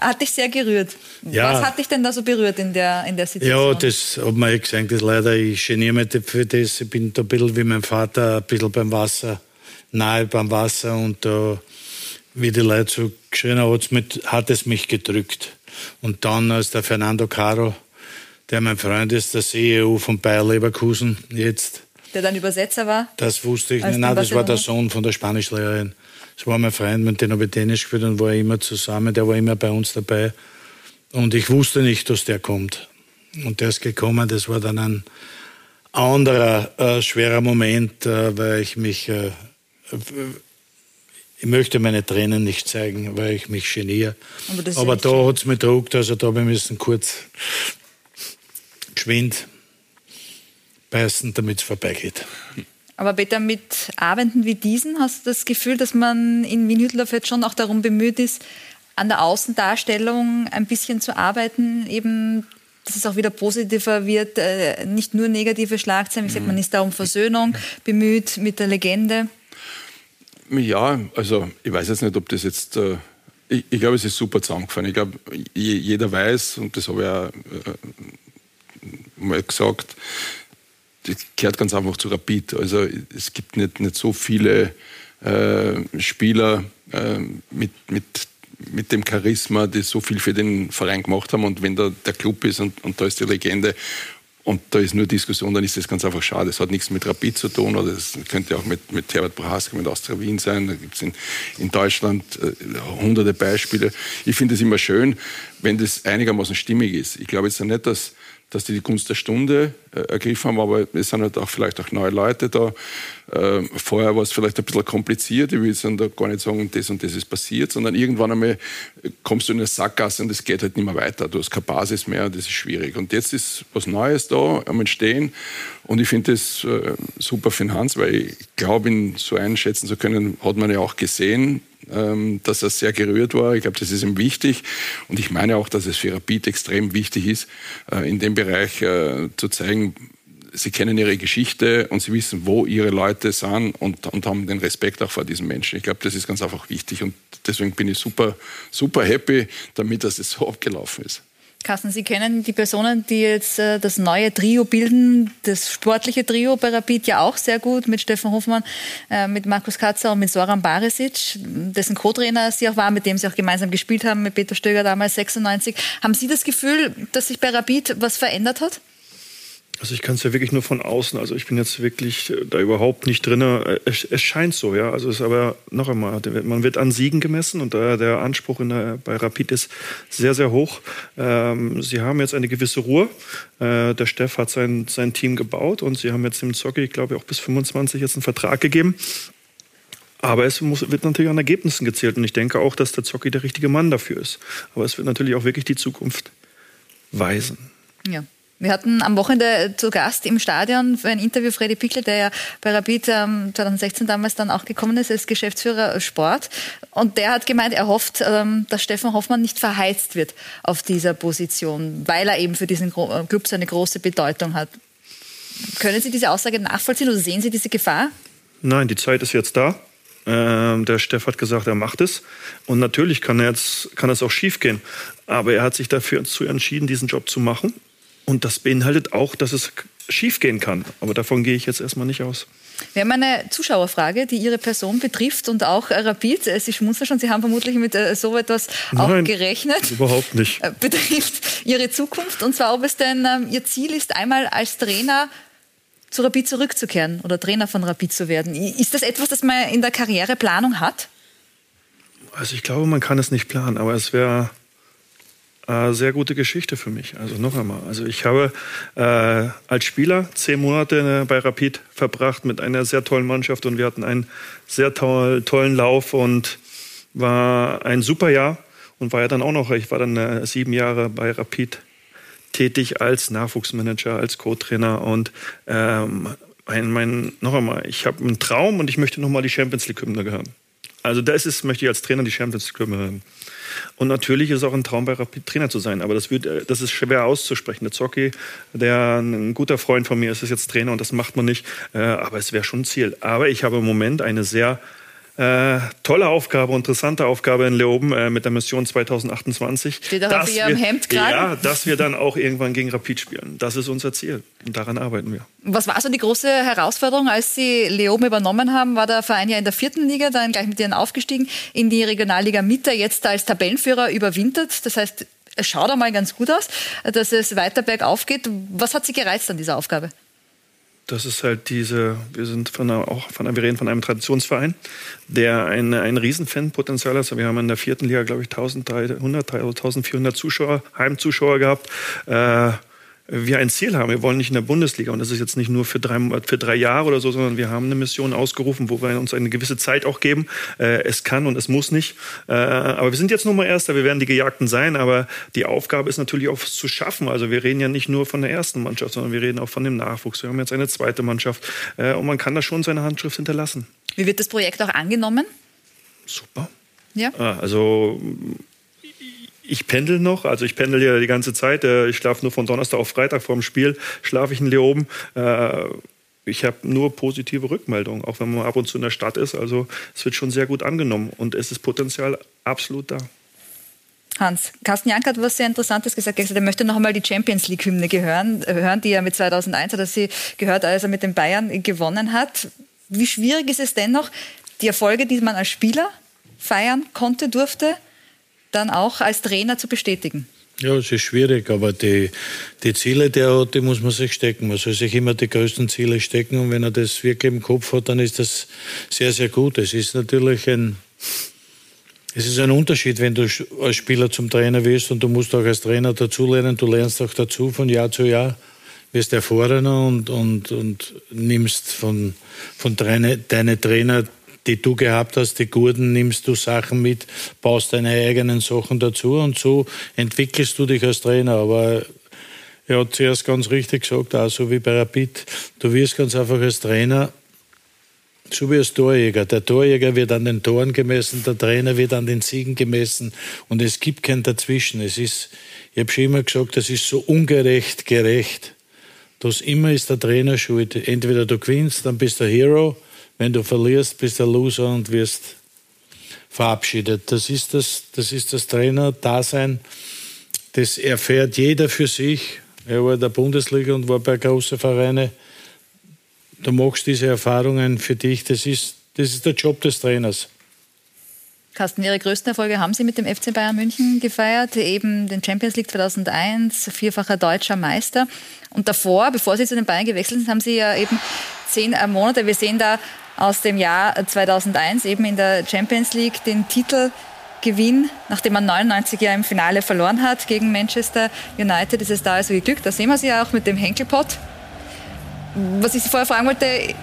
Hat dich sehr gerührt. Ja. Was hat dich denn da so berührt in der, in der Situation? Ja, das hat man ja gesagt, das leider, ich geniere mich für das. Ich bin da ein bisschen wie mein Vater, ein bisschen beim Wasser, nahe beim Wasser und da, wie die Leute so geschrien haben, hat es mich gedrückt. Und dann, als der Fernando Caro, der mein Freund ist, der CEO von Bayer Leverkusen jetzt, der dann Übersetzer war? Das wusste ich nicht. Nein, das war der Sohn von der Spanischlehrerin. Das war mein Freund, mit dem habe ich Tennis gespielt und war immer zusammen. Der war immer bei uns dabei. Und ich wusste nicht, dass der kommt. Und der ist gekommen. Das war dann ein anderer äh, schwerer Moment, äh, weil ich mich. Äh, ich möchte meine Tränen nicht zeigen, weil ich mich geniere. Aber, Aber da hat es mich gedruckt, also da ich müssen kurz geschwind beißen, damit es vorbeigeht. Aber Peter, mit Abenden wie diesen hast du das Gefühl, dass man in Wien Hütteldorf jetzt schon auch darum bemüht ist, an der Außendarstellung ein bisschen zu arbeiten, eben dass es auch wieder positiver wird, äh, nicht nur negative Schlagzeilen. Wie gesagt, man ist da um Versöhnung bemüht mit der Legende. Ja, also ich weiß jetzt nicht, ob das jetzt. Äh, ich, ich glaube, es ist super zusammengefallen. Ich glaube, jeder weiß, und das habe ich auch äh, mal gesagt, das gehört ganz einfach zu Rapid. Also es gibt nicht, nicht so viele äh, Spieler äh, mit, mit, mit dem Charisma, die so viel für den Verein gemacht haben. Und wenn da der Club ist und, und da ist die Legende und da ist nur Diskussion, dann ist das ganz einfach schade. Das hat nichts mit Rapid zu tun oder das könnte auch mit, mit Herbert Prohaska, mit Austria Wien sein. Da gibt es in, in Deutschland äh, hunderte Beispiele. Ich finde es immer schön, wenn das einigermaßen stimmig ist. Ich glaube jetzt nicht, dass dass die die Gunst der Stunde äh, ergriffen haben, aber es sind halt auch vielleicht auch neue Leute da. Äh, vorher war es vielleicht ein bisschen kompliziert, ich will jetzt da gar nicht sagen, das und das ist passiert, sondern irgendwann einmal kommst du in eine Sackgasse und es geht halt nicht mehr weiter. Du hast keine Basis mehr das ist schwierig. Und jetzt ist was Neues da am Entstehen und ich finde das äh, super für den Hans, weil ich glaube, ihn so einschätzen zu können, hat man ja auch gesehen, dass er sehr gerührt war. Ich glaube, das ist ihm wichtig. Und ich meine auch, dass es für Rapid extrem wichtig ist, äh, in dem Bereich äh, zu zeigen, sie kennen ihre Geschichte und sie wissen, wo ihre Leute sind und, und haben den Respekt auch vor diesen Menschen. Ich glaube, das ist ganz einfach wichtig und deswegen bin ich super, super happy damit, dass es so abgelaufen ist. Carsten, Sie kennen die Personen, die jetzt äh, das neue Trio bilden, das sportliche Trio bei Rapid ja auch sehr gut mit Stefan Hofmann, äh, mit Markus Katzer und mit Soran Barisic, dessen Co-Trainer Sie auch war, mit dem Sie auch gemeinsam gespielt haben, mit Peter Stöger damals 96. Haben Sie das Gefühl, dass sich bei Rapid was verändert hat? Also ich kann es ja wirklich nur von außen. Also ich bin jetzt wirklich äh, da überhaupt nicht drin. Äh, es, es, scheint so, ja. Also es ist aber noch einmal, man wird an Siegen gemessen und der, der Anspruch der, bei Rapid ist sehr, sehr hoch. Ähm, sie haben jetzt eine gewisse Ruhe. Äh, der Steff hat sein, sein Team gebaut und sie haben jetzt dem Zocki, ich glaube, auch bis 25 jetzt einen Vertrag gegeben. Aber es muss, wird natürlich an Ergebnissen gezählt und ich denke auch, dass der Zocki der richtige Mann dafür ist. Aber es wird natürlich auch wirklich die Zukunft weisen. Ja. Wir hatten am Wochenende zu Gast im Stadion für ein Interview Freddy Pickle, der ja bei Rapid ähm, 2016 damals dann auch gekommen ist als Geschäftsführer Sport. Und der hat gemeint, er hofft, ähm, dass Stefan Hoffmann nicht verheizt wird auf dieser Position, weil er eben für diesen äh, Club so eine große Bedeutung hat. Können Sie diese Aussage nachvollziehen oder sehen Sie diese Gefahr? Nein, die Zeit ist jetzt da. Ähm, der Steff hat gesagt, er macht es. Und natürlich kann, er jetzt, kann es auch schiefgehen. Aber er hat sich dafür entschieden, diesen Job zu machen. Und das beinhaltet auch, dass es schiefgehen kann. Aber davon gehe ich jetzt erstmal nicht aus. Wir haben eine Zuschauerfrage, die Ihre Person betrifft und auch Rapid. Sie schmunzeln schon, Sie haben vermutlich mit äh, so etwas auch Nein, gerechnet. Überhaupt nicht. Äh, betrifft Ihre Zukunft und zwar, ob es denn ähm, Ihr Ziel ist, einmal als Trainer zu Rapid zurückzukehren oder Trainer von Rapid zu werden. Ist das etwas, das man in der Karriereplanung hat? Also ich glaube, man kann es nicht planen, aber es wäre äh, sehr gute Geschichte für mich. Also noch einmal. Also ich habe äh, als Spieler zehn Monate bei Rapid verbracht mit einer sehr tollen Mannschaft und wir hatten einen sehr toll, tollen Lauf und war ein super Jahr und war ja dann auch noch, ich war dann äh, sieben Jahre bei Rapid tätig als Nachwuchsmanager, als Co-Trainer und ähm, mein, mein, noch einmal, ich habe einen Traum und ich möchte noch mal die Champions League Hymne hören. Also das ist, möchte ich als Trainer die Champions League hören. Und natürlich ist es auch ein Traum, bei Rapid Trainer zu sein. Aber das, wird, äh, das ist schwer auszusprechen. Der Zocki, der ein guter Freund von mir ist, ist jetzt Trainer und das macht man nicht. Äh, aber es wäre schon ein Ziel. Aber ich habe im Moment eine sehr äh, tolle Aufgabe, interessante Aufgabe in Leoben äh, mit der Mission 2028. Steht auch auf Ihrem Hemd gerade. Ja, dass wir dann auch irgendwann gegen Rapid spielen. Das ist unser Ziel und daran arbeiten wir. Was war so die große Herausforderung, als Sie Leoben übernommen haben? War der Verein ja in der vierten Liga, dann gleich mit Ihnen aufgestiegen in die Regionalliga Mitte, jetzt als Tabellenführer überwintert. Das heißt, es schaut einmal ganz gut aus, dass es weiter bergauf geht. Was hat Sie gereizt an dieser Aufgabe? Das ist halt diese, wir sind von einer, auch von, wir reden von einem Traditionsverein, der ein, ein Riesenfanpotenzial hat. Also wir haben in der vierten Liga, glaube ich, 1300, 1400 Zuschauer, Heimzuschauer gehabt. Äh, wir ein Ziel haben. Wir wollen nicht in der Bundesliga und das ist jetzt nicht nur für drei, für drei Jahre oder so, sondern wir haben eine Mission ausgerufen, wo wir uns eine gewisse Zeit auch geben. Äh, es kann und es muss nicht. Äh, aber wir sind jetzt Nummer Erster, wir werden die Gejagten sein, aber die Aufgabe ist natürlich auch zu schaffen. Also wir reden ja nicht nur von der ersten Mannschaft, sondern wir reden auch von dem Nachwuchs. Wir haben jetzt eine zweite Mannschaft äh, und man kann da schon seine Handschrift hinterlassen. Wie wird das Projekt auch angenommen? Super. Ja. Ah, also ich pendel noch, also ich pendel ja die ganze Zeit. Äh, ich schlafe nur von Donnerstag auf Freitag vor dem Spiel, schlafe ich in Leoben. Äh, ich habe nur positive Rückmeldungen, auch wenn man ab und zu in der Stadt ist. Also es wird schon sehr gut angenommen und es ist Potenzial absolut da. Hans, Carsten Jank hat was sehr Interessantes gesagt. Er möchte noch einmal die Champions League-Hymne hören, hören, die er mit 2001 hat er sie gehört, als er mit den Bayern gewonnen hat. Wie schwierig ist es dennoch, die Erfolge, die man als Spieler feiern konnte, durfte, dann auch als Trainer zu bestätigen? Ja, es ist schwierig, aber die, die Ziele, die er hat, die muss man sich stecken. Man soll sich immer die größten Ziele stecken und wenn er das wirklich im Kopf hat, dann ist das sehr, sehr gut. Es ist natürlich ein, es ist ein Unterschied, wenn du als Spieler zum Trainer wirst und du musst auch als Trainer dazulernen. Du lernst auch dazu von Jahr zu Jahr, wirst erfahrener und, und, und nimmst von, von deine, deine Trainer die du gehabt hast, die Gurden, nimmst du Sachen mit, baust deine eigenen Sachen dazu und so entwickelst du dich als Trainer. Aber er hat zuerst ganz richtig gesagt, auch so wie bei Rapid, du wirst ganz einfach als Trainer so wie als Torjäger. Der Torjäger wird an den Toren gemessen, der Trainer wird an den Siegen gemessen und es gibt kein Dazwischen. Es ist, ich habe schon immer gesagt, das ist so ungerecht gerecht. Das immer ist der Trainer schuld. Entweder du gewinnst, dann bist du Hero wenn du verlierst, bist du ein Loser und wirst verabschiedet. Das ist das, das, ist das Trainer-Dasein. Das erfährt jeder für sich. Er war in der Bundesliga und war bei großen Vereinen. Du machst diese Erfahrungen für dich. Das ist, das ist der Job des Trainers. Carsten, Ihre größten Erfolge haben Sie mit dem FC Bayern München gefeiert, eben den Champions League 2001, vierfacher deutscher Meister. Und davor, bevor Sie zu den Bayern gewechselt sind, haben Sie ja eben zehn Monate, wir sehen da aus dem Jahr 2001 eben in der Champions League den Titelgewinn, nachdem man 99 ja im Finale verloren hat gegen Manchester United, ist es da also geglückt. Da sehen wir sie ja auch mit dem Henkelpott. Was ich Sie vorher fragen wollte,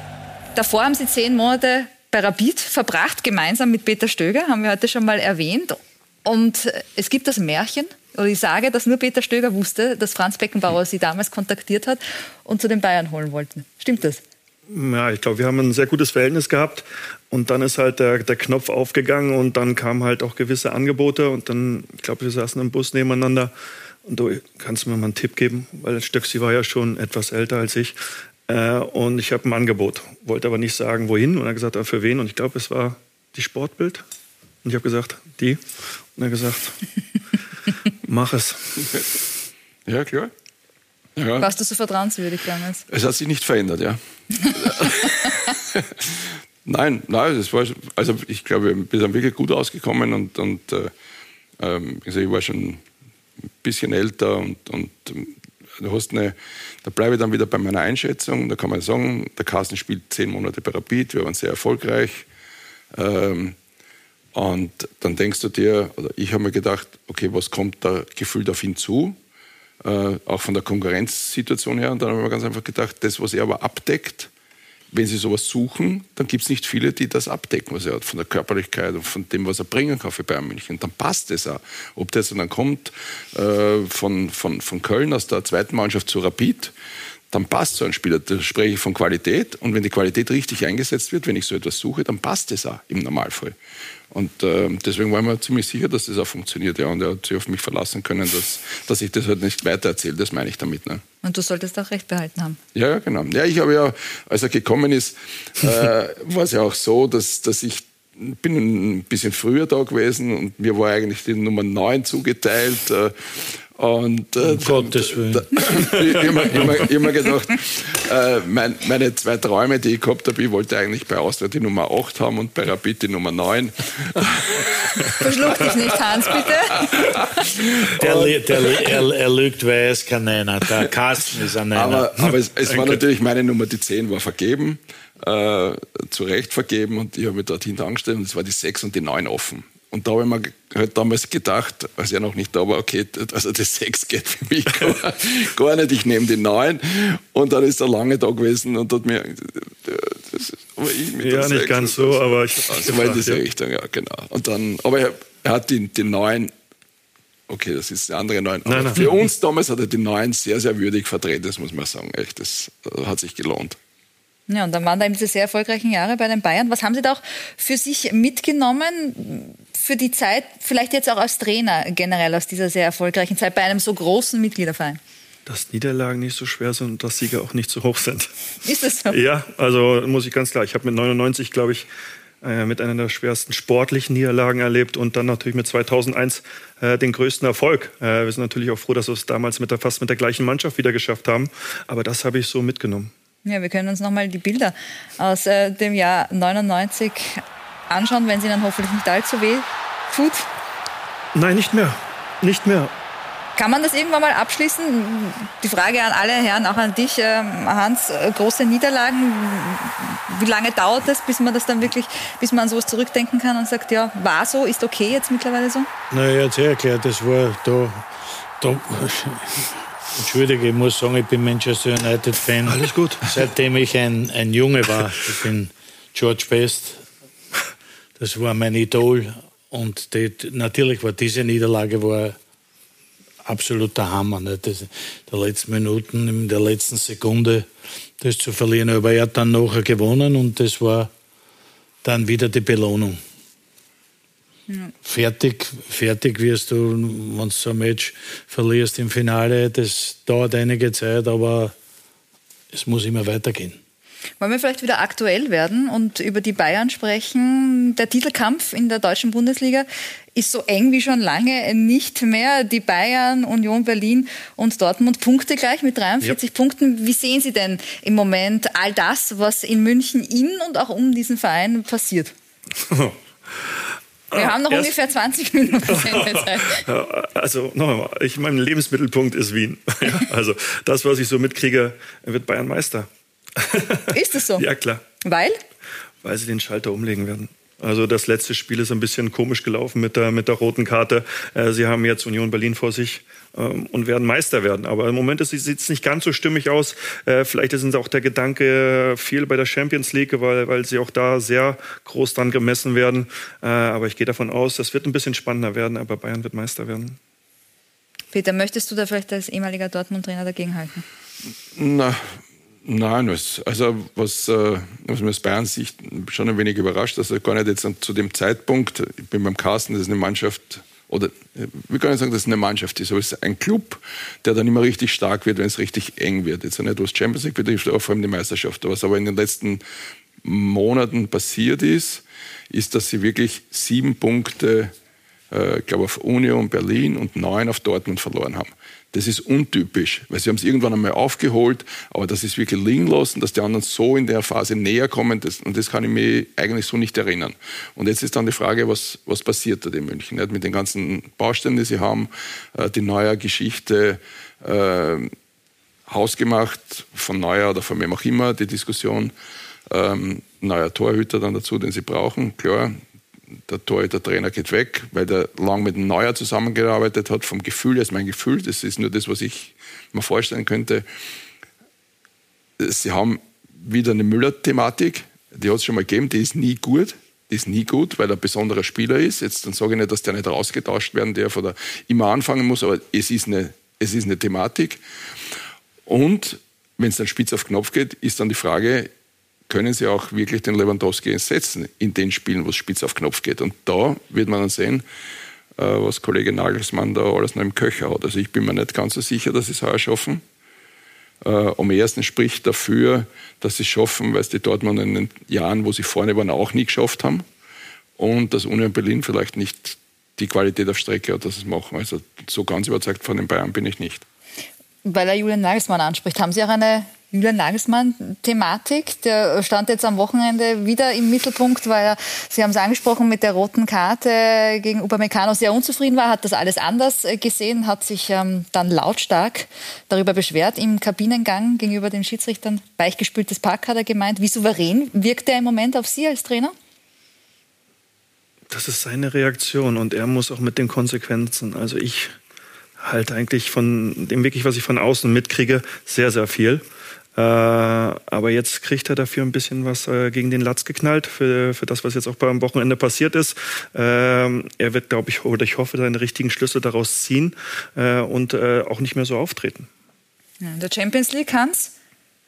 davor haben Sie zehn Monate bei Rapid verbracht, gemeinsam mit Peter Stöger, haben wir heute schon mal erwähnt. Und es gibt das Märchen, oder ich sage, dass nur Peter Stöger wusste, dass Franz Beckenbauer sie damals kontaktiert hat und zu den Bayern holen wollten. Stimmt das? Ja, ich glaube, wir haben ein sehr gutes Verhältnis gehabt. Und dann ist halt der, der Knopf aufgegangen und dann kamen halt auch gewisse Angebote. Und dann, ich glaube, wir saßen im Bus nebeneinander. Und du kannst mir mal einen Tipp geben, weil Stöcksi war ja schon etwas älter als ich. Äh, und ich habe ein Angebot, wollte aber nicht sagen, wohin. Und er hat gesagt, für wen? Und ich glaube, es war die Sportbild. Und ich habe gesagt, die. Und er hat gesagt, mach es. Ja, klar. Ja. Warst du so vertrauenswürdig damals? Es hat sich nicht verändert, ja. nein, nein, das war, also ich glaube, wir sind wirklich gut ausgekommen und, und äh, also ich war schon ein bisschen älter und, und ähm, du hast eine, da bleibe ich dann wieder bei meiner Einschätzung. Da kann man sagen, der Carsten spielt zehn Monate bei Rapid, wir waren sehr erfolgreich. Ähm, und dann denkst du dir, oder ich habe mir gedacht, okay, was kommt da gefühlt auf ihn zu? Äh, auch von der Konkurrenzsituation her. Und dann haben wir ganz einfach gedacht, das, was er aber abdeckt, wenn Sie sowas suchen, dann gibt es nicht viele, die das abdecken, was er hat, von der Körperlichkeit und von dem, was er bringen kann für Bayern München. Dann passt es auch. Ob das dann kommt äh, von, von, von Köln aus der zweiten Mannschaft zu Rapid, dann passt so ein Spieler. Da spreche ich von Qualität. Und wenn die Qualität richtig eingesetzt wird, wenn ich so etwas suche, dann passt es auch im Normalfall. Und äh, deswegen waren wir ziemlich sicher, dass das auch funktioniert. Ja. Und er hat sich auf mich verlassen können, dass, dass ich das halt nicht weitererzähle. Das meine ich damit. Ne? Und du solltest auch recht behalten haben. Ja, genau. Ja, ich habe ja, als er gekommen ist, äh, war es ja auch so, dass, dass ich bin ein bisschen früher da gewesen und mir war eigentlich die Nummer 9 zugeteilt. Äh, und, äh, um Gottes Willen. Da, ich habe mir, hab mir, gedacht, äh, mein, meine zwei Träume, die ich gehabt habe, ich wollte eigentlich bei Austria die Nummer 8 haben und bei Rapid die Nummer 9. Verschluck dich nicht, Hans, bitte. Der, der, er, er lügt, weil er ist kein Nenner. Der Carsten ist ein Nenner. Aber, aber es, es war natürlich meine Nummer, die 10 war vergeben, äh, zu Recht vergeben und ich habe mich dort hinter angestellt und es war die 6 und die 9 offen. Und da habe ich mir halt damals gedacht, als er noch nicht da war, okay, also das Sechs geht für mich gar, gar nicht, ich nehme den Neun. Und dann ist er lange da gewesen und hat mir, das ist, aber ich mit Ja, nicht ganz so, aber ich also war in diese Richtung, ja, genau. Und dann, aber er, er hat den, den Neun, okay, das ist der andere Neun, Nein, nein. für uns damals hat er den Neun sehr, sehr würdig vertreten, das muss man sagen, echt, das äh, hat sich gelohnt. Ja, und dann waren da eben diese sehr erfolgreichen Jahre bei den Bayern. Was haben Sie da auch für sich mitgenommen für die Zeit, vielleicht jetzt auch als Trainer generell aus dieser sehr erfolgreichen Zeit bei einem so großen Mitgliederverein? Dass Niederlagen nicht so schwer sind und dass Sieger auch nicht so hoch sind. Ist das so? Ja, also muss ich ganz klar. Ich habe mit 99, glaube ich, äh, mit einer der schwersten sportlichen Niederlagen erlebt und dann natürlich mit 2001 äh, den größten Erfolg. Äh, wir sind natürlich auch froh, dass wir es damals mit der, fast mit der gleichen Mannschaft wieder geschafft haben. Aber das habe ich so mitgenommen. Ja, wir können uns nochmal die Bilder aus äh, dem Jahr 99 anschauen, wenn sie dann hoffentlich nicht allzu weh tut. Nein, nicht mehr. Nicht mehr. Kann man das irgendwann mal abschließen? Die Frage an alle Herren, auch an dich, äh, Hans, äh, große Niederlagen. Wie lange dauert das, bis man das dann wirklich, bis man an sowas zurückdenken kann und sagt, ja, war so, ist okay jetzt mittlerweile so? Na, hat es erklärt, das war da, da Entschuldige, ich muss sagen, ich bin Manchester United-Fan. Alles gut. Seitdem ich ein, ein Junge war. Ich bin George Best. Das war mein Idol. Und die, natürlich war diese Niederlage war absoluter Hammer. Nicht? Das, der letzten Minuten, in der letzten Sekunde das zu verlieren. Aber er hat dann nachher gewonnen und das war dann wieder die Belohnung. Fertig, fertig wirst du, wenn du so ein Match verlierst im Finale. Das dauert einige Zeit, aber es muss immer weitergehen. Wollen wir vielleicht wieder aktuell werden und über die Bayern sprechen? Der Titelkampf in der deutschen Bundesliga ist so eng wie schon lange nicht mehr. Die Bayern, Union Berlin und Dortmund Punkte gleich mit 43 ja. Punkten. Wie sehen Sie denn im Moment all das, was in München in und auch um diesen Verein passiert? Wir haben noch Erst- ungefähr 20 Minuten Sendezeit. Also noch einmal, ich, mein Lebensmittelpunkt ist Wien. Also das, was ich so mitkriege, wird Bayern Meister. Ist es so? Ja, klar. Weil? Weil sie den Schalter umlegen werden. Also das letzte Spiel ist ein bisschen komisch gelaufen mit der, mit der roten Karte. Äh, Sie haben jetzt Union Berlin vor sich ähm, und werden Meister werden. Aber im Moment sieht es nicht ganz so stimmig aus. Äh, Vielleicht ist uns auch der Gedanke viel bei der Champions League, weil, weil sie auch da sehr groß dran gemessen werden. Äh, Aber ich gehe davon aus, das wird ein bisschen spannender werden, aber Bayern wird Meister werden. Peter, möchtest du da vielleicht als ehemaliger Dortmund-Trainer dagegenhalten? Na, nein, es- also was, äh, was mir aus Bayern Sicht schon ein wenig überrascht, dass er gar nicht jetzt zu dem Zeitpunkt, ich bin beim Carsten, das ist eine Mannschaft, oder äh, wir können nicht sagen, dass es eine Mannschaft ist, aber es ist ein Club, der dann immer richtig stark wird, wenn es richtig eng wird. Jetzt nicht was Champions League betrifft, aber vor allem die Meisterschaft. Was aber in den letzten Monaten passiert ist, ist, dass sie wirklich sieben Punkte äh, ich glaube auf Union Berlin und neun auf Dortmund verloren haben. Das ist untypisch, weil sie haben es irgendwann einmal aufgeholt, aber das ist wirklich liegen lassen, dass die anderen so in der Phase näher kommen, das, und das kann ich mir eigentlich so nicht erinnern. Und jetzt ist dann die Frage, was, was passiert dort in München, nicht? mit den ganzen Baustellen, die sie haben, äh, die neue Geschichte, äh, hausgemacht von Neuer oder von wem auch immer, die Diskussion, ähm, neuer Torhüter dann dazu, den sie brauchen, klar, der Torhüter-Trainer geht weg, weil der lang mit dem Neuer zusammengearbeitet hat. Vom Gefühl, das ist mein Gefühl, das ist nur das, was ich mir vorstellen könnte. Sie haben wieder eine Müller-Thematik, die hat es schon mal gegeben, die ist nie gut. Die ist nie gut, weil er ein besonderer Spieler ist. Jetzt dann sage ich nicht, dass der nicht rausgetauscht werden darf oder immer anfangen muss, aber es ist eine, es ist eine Thematik. Und wenn es dann spitz auf Knopf geht, ist dann die Frage, können sie auch wirklich den Lewandowski setzen in den Spielen, wo es spitz auf Knopf geht. Und da wird man dann sehen, äh, was Kollege Nagelsmann da alles noch im Köcher hat. Also ich bin mir nicht ganz so sicher, dass sie es heuer schaffen. Äh, Am ersten spricht dafür, dass sie es schaffen, weil es die Dortmund in den Jahren, wo sie vorne waren, auch nie geschafft haben. Und dass Union Berlin vielleicht nicht die Qualität auf Strecke hat, dass sie es machen. Also so ganz überzeugt von den Bayern bin ich nicht. Weil er Julian Nagelsmann anspricht, haben Sie auch eine Julian Nagelsmann-Thematik? Der stand jetzt am Wochenende wieder im Mittelpunkt, weil er, Sie haben es angesprochen, mit der roten Karte gegen Upamecano sehr unzufrieden war, hat das alles anders äh, gesehen, hat sich ähm, dann lautstark darüber beschwert im Kabinengang gegenüber den Schiedsrichtern. Weichgespültes Pack hat er gemeint. Wie souverän wirkt er im Moment auf Sie als Trainer? das ist seine Reaktion und er muss auch mit den Konsequenzen. Also ich halte eigentlich von dem wirklich, was ich von außen mitkriege, sehr, sehr viel. Äh, aber jetzt kriegt er dafür ein bisschen was äh, gegen den Latz geknallt für, für das, was jetzt auch beim Wochenende passiert ist. Ähm, er wird, glaube ich, oder ich hoffe, seine richtigen Schlüsse daraus ziehen äh, und auch nicht mehr so auftreten. Ja, in der Champions League, Hans,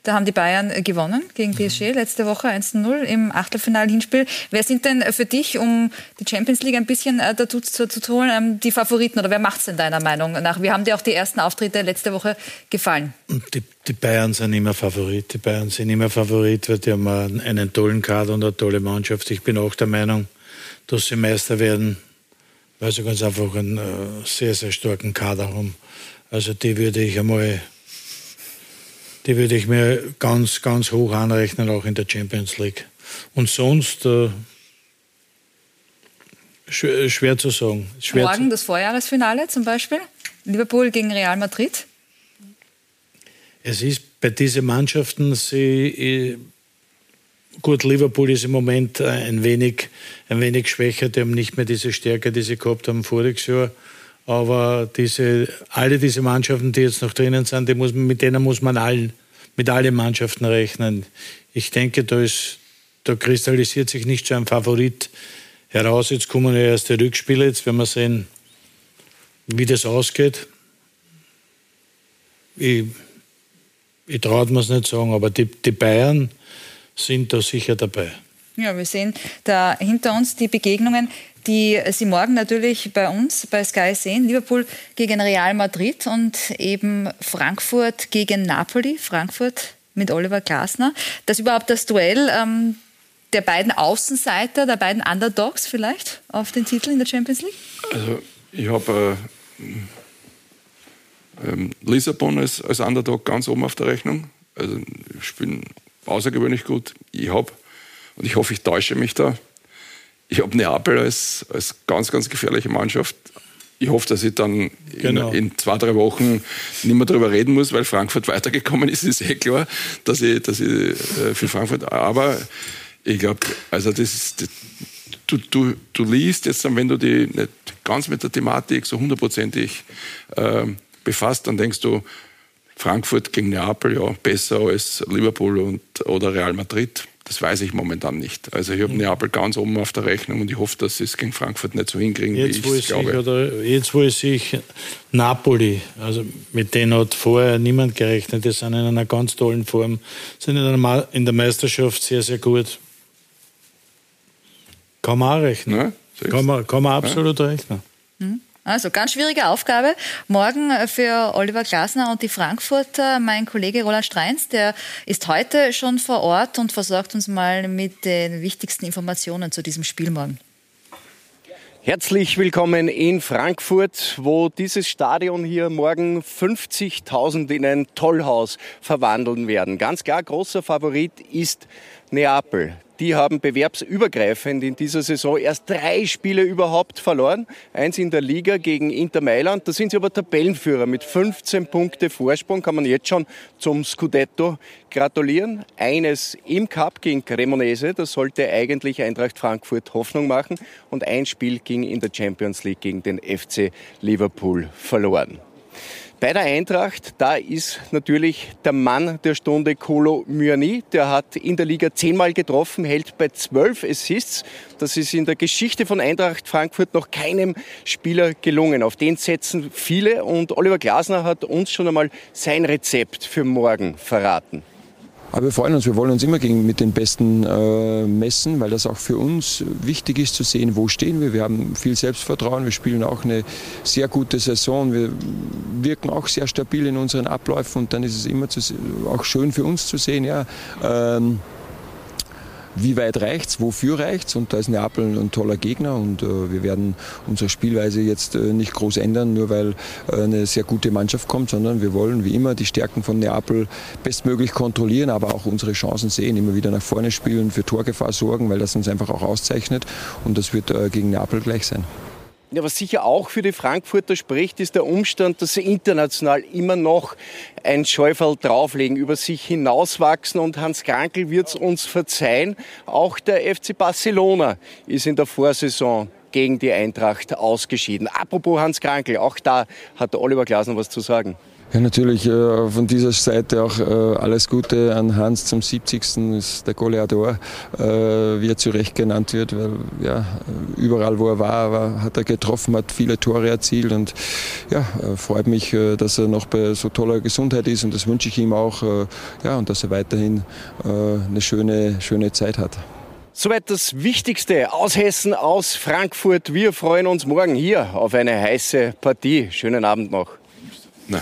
da haben die Bayern äh, gewonnen gegen mhm. PSG letzte Woche 1-0 im Achtelfinal-Hinspiel. Wer sind denn für dich, um die Champions League ein bisschen äh, dazu zu, zu tun, ähm, die Favoriten oder wer macht es denn deiner Meinung nach? Wie haben dir auch die ersten Auftritte letzte Woche gefallen? Die, die, Bayern sind immer Favorit. Die Bayern sind immer Favorit, weil die haben einen, tollen Kader und eine tolle Mannschaft. Ich bin auch der Meinung, dass sie Meister werden, weil sie ganz einfach einen äh, sehr, sehr starken Kader haben. Also die würde ich einmal die würde ich mir ganz, ganz hoch anrechnen, auch in der Champions League. Und sonst äh, schwer, schwer, zu sagen. Schwer Morgen das Vorjahresfinale zum Beispiel? Liverpool gegen Real Madrid? Es ist bei diesen Mannschaften, sie, äh, gut, Liverpool ist im Moment äh, ein wenig, ein wenig schwächer, die haben nicht mehr diese Stärke, die sie gehabt haben voriges Jahr. Aber diese, alle diese Mannschaften, die jetzt noch drinnen sind, muss, mit denen muss man allen, mit allen Mannschaften rechnen. Ich denke, da, ist, da kristallisiert sich nicht so ein Favorit heraus. Jetzt kommen ja erst die Rückspiele. Jetzt werden wir sehen, wie das ausgeht. Ich, ich traue mir es nicht sagen, aber die, die Bayern sind da sicher dabei. Ja, wir sehen da hinter uns die Begegnungen die Sie morgen natürlich bei uns bei Sky sehen. Liverpool gegen Real Madrid und eben Frankfurt gegen Napoli. Frankfurt mit Oliver Glasner. Das überhaupt das Duell ähm, der beiden Außenseiter, der beiden Underdogs vielleicht auf den Titel in der Champions League? Also ich habe äh, äh, Lissabon als, als Underdog ganz oben auf der Rechnung. Also spielen außergewöhnlich gut. Ich habe, und ich hoffe, ich täusche mich da, ich habe Neapel als, als ganz, ganz gefährliche Mannschaft. Ich hoffe, dass ich dann genau. in, in, zwei, drei Wochen nicht mehr darüber reden muss, weil Frankfurt weitergekommen ist, ist eh klar, dass ich, dass ich äh, für Frankfurt. Aber ich glaube, also das ist, du, du, du liest jetzt, wenn du dich nicht ganz mit der Thematik so hundertprozentig äh, befasst, dann denkst du, Frankfurt gegen Neapel, ja, besser als Liverpool und, oder Real Madrid. Das weiß ich momentan nicht. Also ich habe mhm. Neapel ganz oben auf der Rechnung und ich hoffe, dass sie es gegen Frankfurt nicht so hinkriegen, jetzt, wie ich es glaube. Oder jetzt, wo ich sehe, Napoli, also mit denen hat vorher niemand gerechnet. Die sind in einer ganz tollen Form, sind in der Meisterschaft sehr, sehr gut. Kann man auch rechnen. Ja, kann, man, kann man absolut ja. rechnen. Mhm. Also ganz schwierige Aufgabe. Morgen für Oliver Glasner und die Frankfurter. Mein Kollege Roland Streins, der ist heute schon vor Ort und versorgt uns mal mit den wichtigsten Informationen zu diesem Spiel morgen. Herzlich willkommen in Frankfurt, wo dieses Stadion hier morgen 50.000 in ein Tollhaus verwandeln werden. Ganz klar, großer Favorit ist Neapel. Die haben bewerbsübergreifend in dieser Saison erst drei Spiele überhaupt verloren. Eins in der Liga gegen Inter Mailand. Da sind sie aber Tabellenführer mit 15 Punkte Vorsprung. Kann man jetzt schon zum Scudetto gratulieren. Eines im Cup gegen Cremonese. Das sollte eigentlich Eintracht Frankfurt Hoffnung machen. Und ein Spiel ging in der Champions League gegen den FC Liverpool verloren. Bei der Eintracht, da ist natürlich der Mann der Stunde Kolo Myani. Der hat in der Liga zehnmal getroffen, hält bei zwölf Assists. Das ist in der Geschichte von Eintracht Frankfurt noch keinem Spieler gelungen. Auf den setzen viele und Oliver Glasner hat uns schon einmal sein Rezept für morgen verraten. Aber wir freuen uns, wir wollen uns immer gegen, mit den Besten äh, messen, weil das auch für uns wichtig ist zu sehen, wo stehen wir. Wir haben viel Selbstvertrauen, wir spielen auch eine sehr gute Saison, wir wirken auch sehr stabil in unseren Abläufen und dann ist es immer zu, auch schön für uns zu sehen, ja, ähm, wie weit reicht's, wofür reicht's und da ist Neapel ein toller Gegner und äh, wir werden unsere Spielweise jetzt äh, nicht groß ändern, nur weil äh, eine sehr gute Mannschaft kommt, sondern wir wollen wie immer die Stärken von Neapel bestmöglich kontrollieren, aber auch unsere Chancen sehen, immer wieder nach vorne spielen, für Torgefahr sorgen, weil das uns einfach auch auszeichnet und das wird äh, gegen Neapel gleich sein. Ja, was sicher auch für die Frankfurter spricht, ist der Umstand, dass sie international immer noch ein Scheufel drauflegen, über sich hinauswachsen und Hans Krankel wird es uns verzeihen. Auch der FC Barcelona ist in der Vorsaison gegen die Eintracht ausgeschieden. Apropos Hans Krankel, auch da hat der Oliver Glasner was zu sagen. Ja, natürlich äh, von dieser Seite auch äh, alles Gute an Hans zum 70. ist der Goleador, äh, wie er zu Recht genannt wird, weil ja, überall wo er war, war, hat er getroffen, hat viele Tore erzielt und ja, äh, freut mich, äh, dass er noch bei so toller Gesundheit ist und das wünsche ich ihm auch äh, ja, und dass er weiterhin eine schöne, schöne Zeit hat. Soweit das Wichtigste aus Hessen, aus Frankfurt. Wir freuen uns morgen hier auf eine heiße Partie. Schönen Abend noch. Na.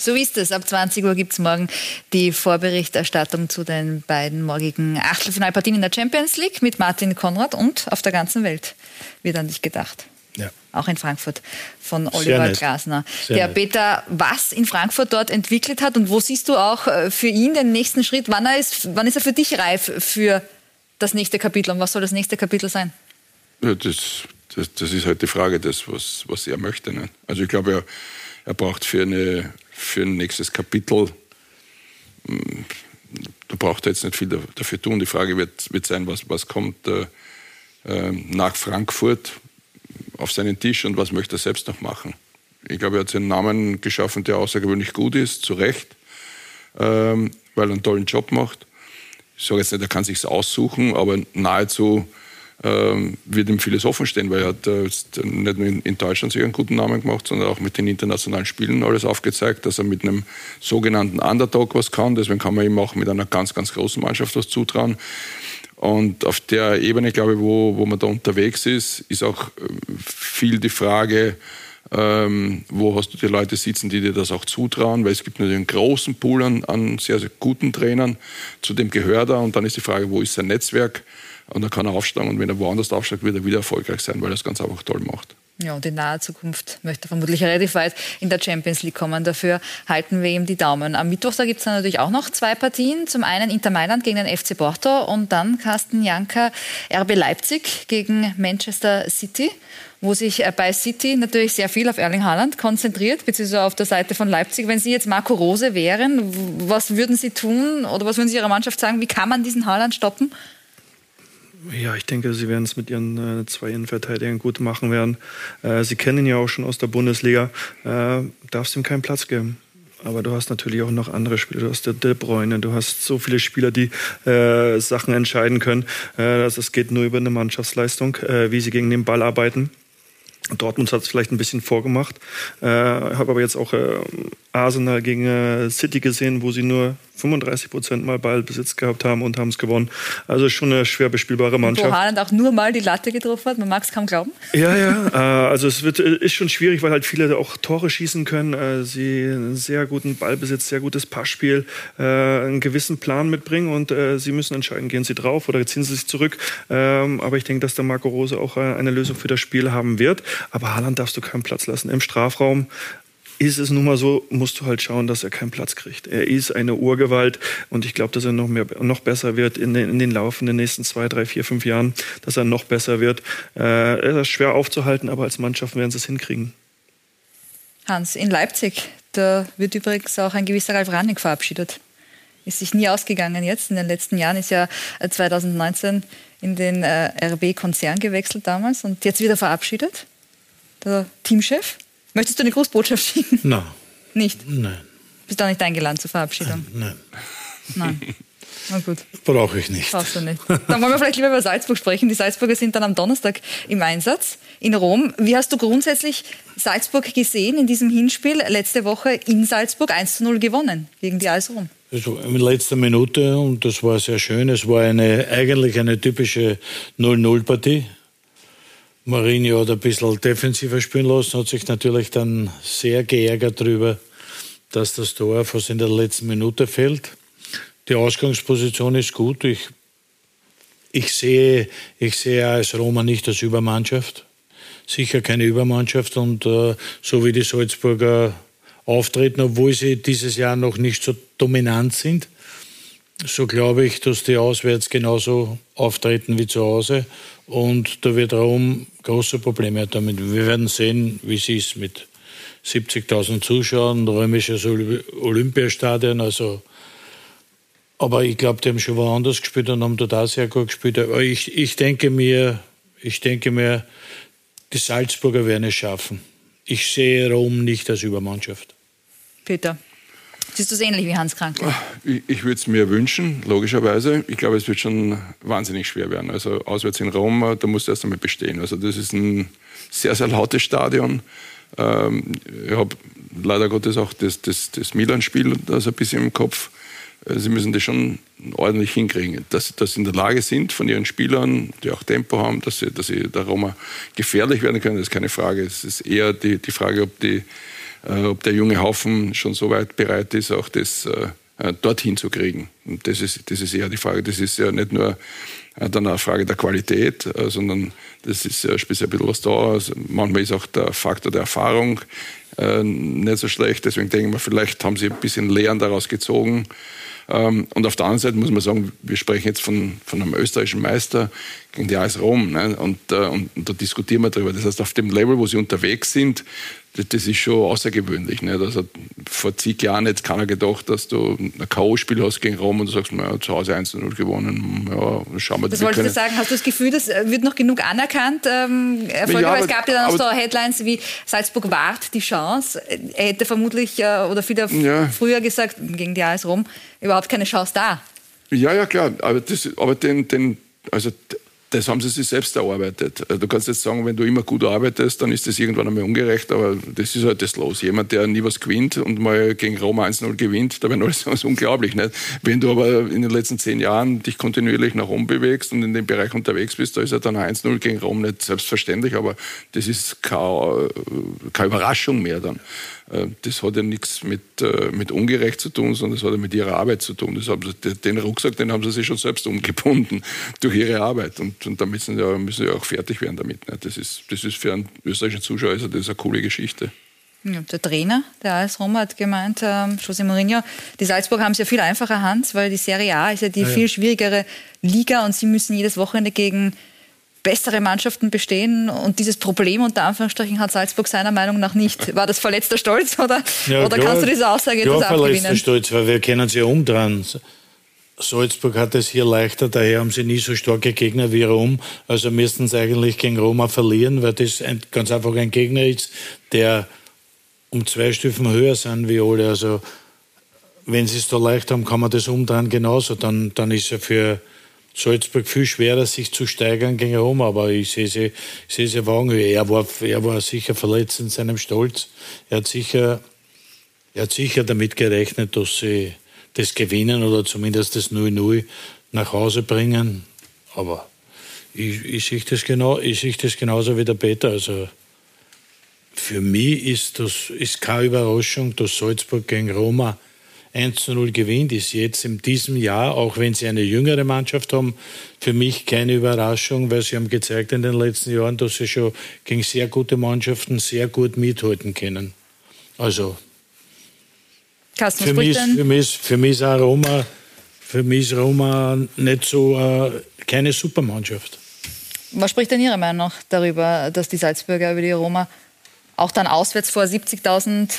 So ist es. Ab 20 Uhr gibt es morgen die Vorberichterstattung zu den beiden morgigen Achtelfinalpartien in der Champions League mit Martin Konrad und auf der ganzen Welt wird an dich gedacht. Ja. Auch in Frankfurt von Oliver Glasner. Der nett. Peter was in Frankfurt dort entwickelt hat und wo siehst du auch äh, für ihn den nächsten Schritt? Wann, er ist, wann ist er für dich reif für das nächste Kapitel und was soll das nächste Kapitel sein? Ja, das, das, das ist halt die Frage, das, was, was er möchte. Ne? Also ich glaube, er, er braucht für, eine, für ein nächstes Kapitel, mh, da braucht er jetzt nicht viel da- dafür tun. Die Frage wird, wird sein, was, was kommt äh, äh, nach Frankfurt auf seinen Tisch und was möchte er selbst noch machen. Ich glaube, er hat einen Namen geschaffen, der außergewöhnlich gut ist, zu Recht, ähm, weil er einen tollen Job macht. Ich sage jetzt nicht, er kann sich aussuchen, aber nahezu wird ihm vieles offen stehen, weil er hat äh, nicht nur in, in Deutschland sich einen guten Namen gemacht, sondern auch mit den internationalen Spielen alles aufgezeigt, dass er mit einem sogenannten Underdog was kann. Deswegen kann man ihm auch mit einer ganz, ganz großen Mannschaft was zutrauen. Und auf der Ebene, glaube ich, wo, wo man da unterwegs ist, ist auch äh, viel die Frage, ähm, wo hast du die Leute sitzen, die dir das auch zutrauen, weil es gibt natürlich einen großen Pool an, an sehr, sehr guten Trainern, zu dem gehört er und dann ist die Frage, wo ist sein Netzwerk und dann kann er aufsteigen und wenn er woanders aufsteigt, wird er wieder erfolgreich sein, weil er das ganz einfach toll macht. Ja, und in naher Zukunft möchte er vermutlich relativ weit in der Champions League kommen. Dafür halten wir ihm die Daumen. Am Mittwoch da gibt es dann natürlich auch noch zwei Partien. Zum einen Inter Mailand gegen den FC Porto und dann Carsten Janka RB Leipzig gegen Manchester City, wo sich äh, bei City natürlich sehr viel auf Erling Haaland konzentriert, beziehungsweise auf der Seite von Leipzig. Wenn Sie jetzt Marco Rose wären, was würden Sie tun oder was würden Sie Ihrer Mannschaft sagen? Wie kann man diesen Haaland stoppen? Ja, ich denke, sie werden es mit ihren äh, zwei Innenverteidigern gut machen werden. Äh, sie kennen ihn ja auch schon aus der Bundesliga. Äh, darfst ihm keinen Platz geben. Aber du hast natürlich auch noch andere Spieler. Du hast der De Bruyne, du hast so viele Spieler, die äh, Sachen entscheiden können. Äh, also es geht nur über eine Mannschaftsleistung, äh, wie sie gegen den Ball arbeiten. Dortmund hat es vielleicht ein bisschen vorgemacht. Äh, habe aber jetzt auch Arsenal gegen City gesehen, wo sie nur 35 Prozent mal Ballbesitz gehabt haben und haben es gewonnen. Also schon eine schwer bespielbare Wo Mannschaft. Haaland auch nur mal die Latte getroffen hat, man mag es kaum glauben. Ja, ja. Äh, also es wird, äh, ist schon schwierig, weil halt viele auch Tore schießen können. Äh, sie einen sehr guten Ballbesitz, sehr gutes Passspiel, einen gewissen Plan mitbringen und sie müssen entscheiden, gehen sie drauf oder ziehen sie sich zurück. Ähm, aber ich denke, dass der Marco Rose auch eine Lösung für das Spiel haben wird. Aber Haaland darfst du keinen Platz lassen. Im Strafraum ist es nun mal so, musst du halt schauen, dass er keinen Platz kriegt. Er ist eine Urgewalt und ich glaube, dass er noch, mehr, noch besser wird in den, in den laufenden nächsten zwei, drei, vier, fünf Jahren, dass er noch besser wird. Äh, er ist schwer aufzuhalten, aber als Mannschaft werden sie es hinkriegen. Hans, in Leipzig, da wird übrigens auch ein gewisser Ralf Rangnick verabschiedet. Ist sich nie ausgegangen jetzt. In den letzten Jahren ist ja äh, 2019 in den äh, RB-Konzern gewechselt damals und jetzt wieder verabschiedet. Der Teamchef. Möchtest du eine Grußbotschaft schicken? Nein. Nicht? Nein. Bist auch nicht eingeladen zur Verabschiedung? Nein. Nein. Na gut. Brauche ich nicht. Brauchst du nicht. Dann wollen wir vielleicht lieber über Salzburg sprechen. Die Salzburger sind dann am Donnerstag im Einsatz in Rom. Wie hast du grundsätzlich Salzburg gesehen in diesem Hinspiel? Letzte Woche in Salzburg 1 zu 0 gewonnen gegen die AS Rom. Also in letzter Minute und das war sehr schön. Es war eine, eigentlich eine typische 0-0-Partie. Mourinho hat ein bisschen defensiver spielen lassen, hat sich natürlich dann sehr geärgert darüber, dass das Tor fast in der letzten Minute fällt. Die Ausgangsposition ist gut. Ich, ich, sehe, ich sehe als Roma nicht als Übermannschaft. Sicher keine Übermannschaft und äh, so wie die Salzburger auftreten, obwohl sie dieses Jahr noch nicht so dominant sind, so glaube ich, dass die auswärts genauso auftreten wie zu Hause. Und da wird Rom große Probleme hat damit. Wir werden sehen, wie es ist mit 70.000 Zuschauern, römisches Olympiastadion, also aber ich glaube, die haben schon woanders gespielt und haben auch sehr gut gespielt. Aber ich, ich denke mir, ich denke mir, die Salzburger werden es schaffen. Ich sehe Rom nicht als Übermannschaft. Peter. Siehst du es ähnlich wie Hans Krankel? Ich, würde es mir wünschen, logischerweise. Ich glaube, es wird schon wahnsinnig schwer werden. Also auswärts in Rom, da musst du erst einmal bestehen. Also das ist ein sehr, sehr lautes Stadion. Ähm, ich habe leider Gottes auch das, das, das Milan-Spiel ein bisschen im Kopf. Äh, sie müssen das schon ordentlich hinkriegen, dass, dass sie in der Lage sind von ihren Spielern, die auch Tempo haben, dass sie, dass sie der Roma gefährlich werden können, das ist keine Frage. Es ist eher die, die Frage, ob, die, äh, ob der junge Haufen schon so weit bereit ist, auch das äh, äh dorthin zu kriegen. Und das ist, das ist eher die Frage. Das ist ja nicht nur äh, dann eine Frage der Qualität, äh, sondern das ist ja speziell ein bisschen was da. Also manchmal ist auch der Faktor der Erfahrung nicht so schlecht. Deswegen denke ich mir, vielleicht haben sie ein bisschen Lehren daraus gezogen. Ähm, und auf der anderen Seite muss man sagen, wir sprechen jetzt von, von einem österreichischen Meister gegen die AS Rom. Ne? Und, äh, und, und, da diskutieren wir darüber. Das heißt, auf dem Level, wo sie unterwegs sind, das, ist schon außergewöhnlich. Das hat vor zig Jahren jetzt keiner gedacht, dass du ein K.O.-Spiel hast gegen Rom und du sagst, naja, zu Hause 1-0 gewonnen. Ja, schauen wir Das wolltest du sagen. Hast du das Gefühl, das wird noch genug anerkannt? Ähm, Erfolge, ja, weil es gab ja dann auch so Headlines wie Salzburg wahrt die Chance. Er hätte vermutlich äh, oder viele ja. früher gesagt, gegen die AS Rom überhaupt keine Chance da. Ja, ja, klar. Aber, das, aber den, den, also das haben sie sich selbst erarbeitet. Äh, du kannst jetzt sagen, wenn du immer gut arbeitest, dann ist das irgendwann einmal ungerecht, aber das ist halt das Los. Jemand, der nie was gewinnt und mal gegen Roma 1-0 gewinnt, da werden alle sagen, das ist unglaublich. Nicht? Wenn du aber in den letzten zehn Jahren dich kontinuierlich nach oben bewegst und in dem Bereich unterwegs bist, da ist ja dann 1-0 gegen Rom nicht selbstverständlich, aber das ist keine, keine Überraschung mehr dann. Äh, das hat ja nichts mit, äh, mit ungerecht zu tun, sondern das hat ja mit ihrer Arbeit zu tun. Das haben sie, den Rucksack, den haben sie sich schon selbst umgebunden durch ihre Arbeit. Und, und da müssen sie, ja, müssen sie auch fertig werden damit. Ne? Das, ist, das ist für einen österreichischen Zuschauer also das ist eine coole Geschichte. Ja, der Trainer der AS Roma hat gemeint, ähm, José Mourinho, die Salzburg haben es ja viel einfacher Hand, weil die Serie A ist ja die ja, ja. viel schwierigere Liga und sie müssen jedes Wochenende gegen bessere Mannschaften bestehen und dieses Problem unter Anführungsstrichen hat Salzburg seiner Meinung nach nicht. War das verletzter Stolz oder, ja, oder klar, kannst du diese Aussage klar, etwas abgewinnen? verletzter Stolz, weil wir kennen sie ja umdrehen. Salzburg hat es hier leichter, daher haben sie nie so starke Gegner wie Rom. Also müssten sie eigentlich gegen Roma verlieren, weil das ein, ganz einfach ein Gegner ist, der um zwei Stufen höher sind wie alle. Also wenn sie es da leicht haben, kann man das umdrehen genauso. Dann, dann ist er für Salzburg viel schwerer, sich zu steigern gegen Rom, aber ich sehe sie, ich sehe sie Wagenhöhe. Er war, er war sicher verletzt in seinem Stolz. Er hat sicher, er hat sicher damit gerechnet, dass sie das gewinnen oder zumindest das 0-0 nach Hause bringen. Aber ich, ich sehe das, genau, ich sehe das genauso wie der Peter. Also für mich ist das ist keine Überraschung, dass Salzburg gegen Roma 1 zu 0 gewinnt, ist jetzt in diesem Jahr, auch wenn sie eine jüngere Mannschaft haben, für mich keine Überraschung, weil sie haben gezeigt in den letzten Jahren, dass sie schon gegen sehr gute Mannschaften sehr gut mithalten können. Also Carsten, für, mich, für, mich, für mich ist Roma, für mich Roma nicht so äh, keine Supermannschaft. Was spricht denn Ihrer Meinung nach darüber, dass die Salzburger über die Roma auch dann auswärts vor 70.000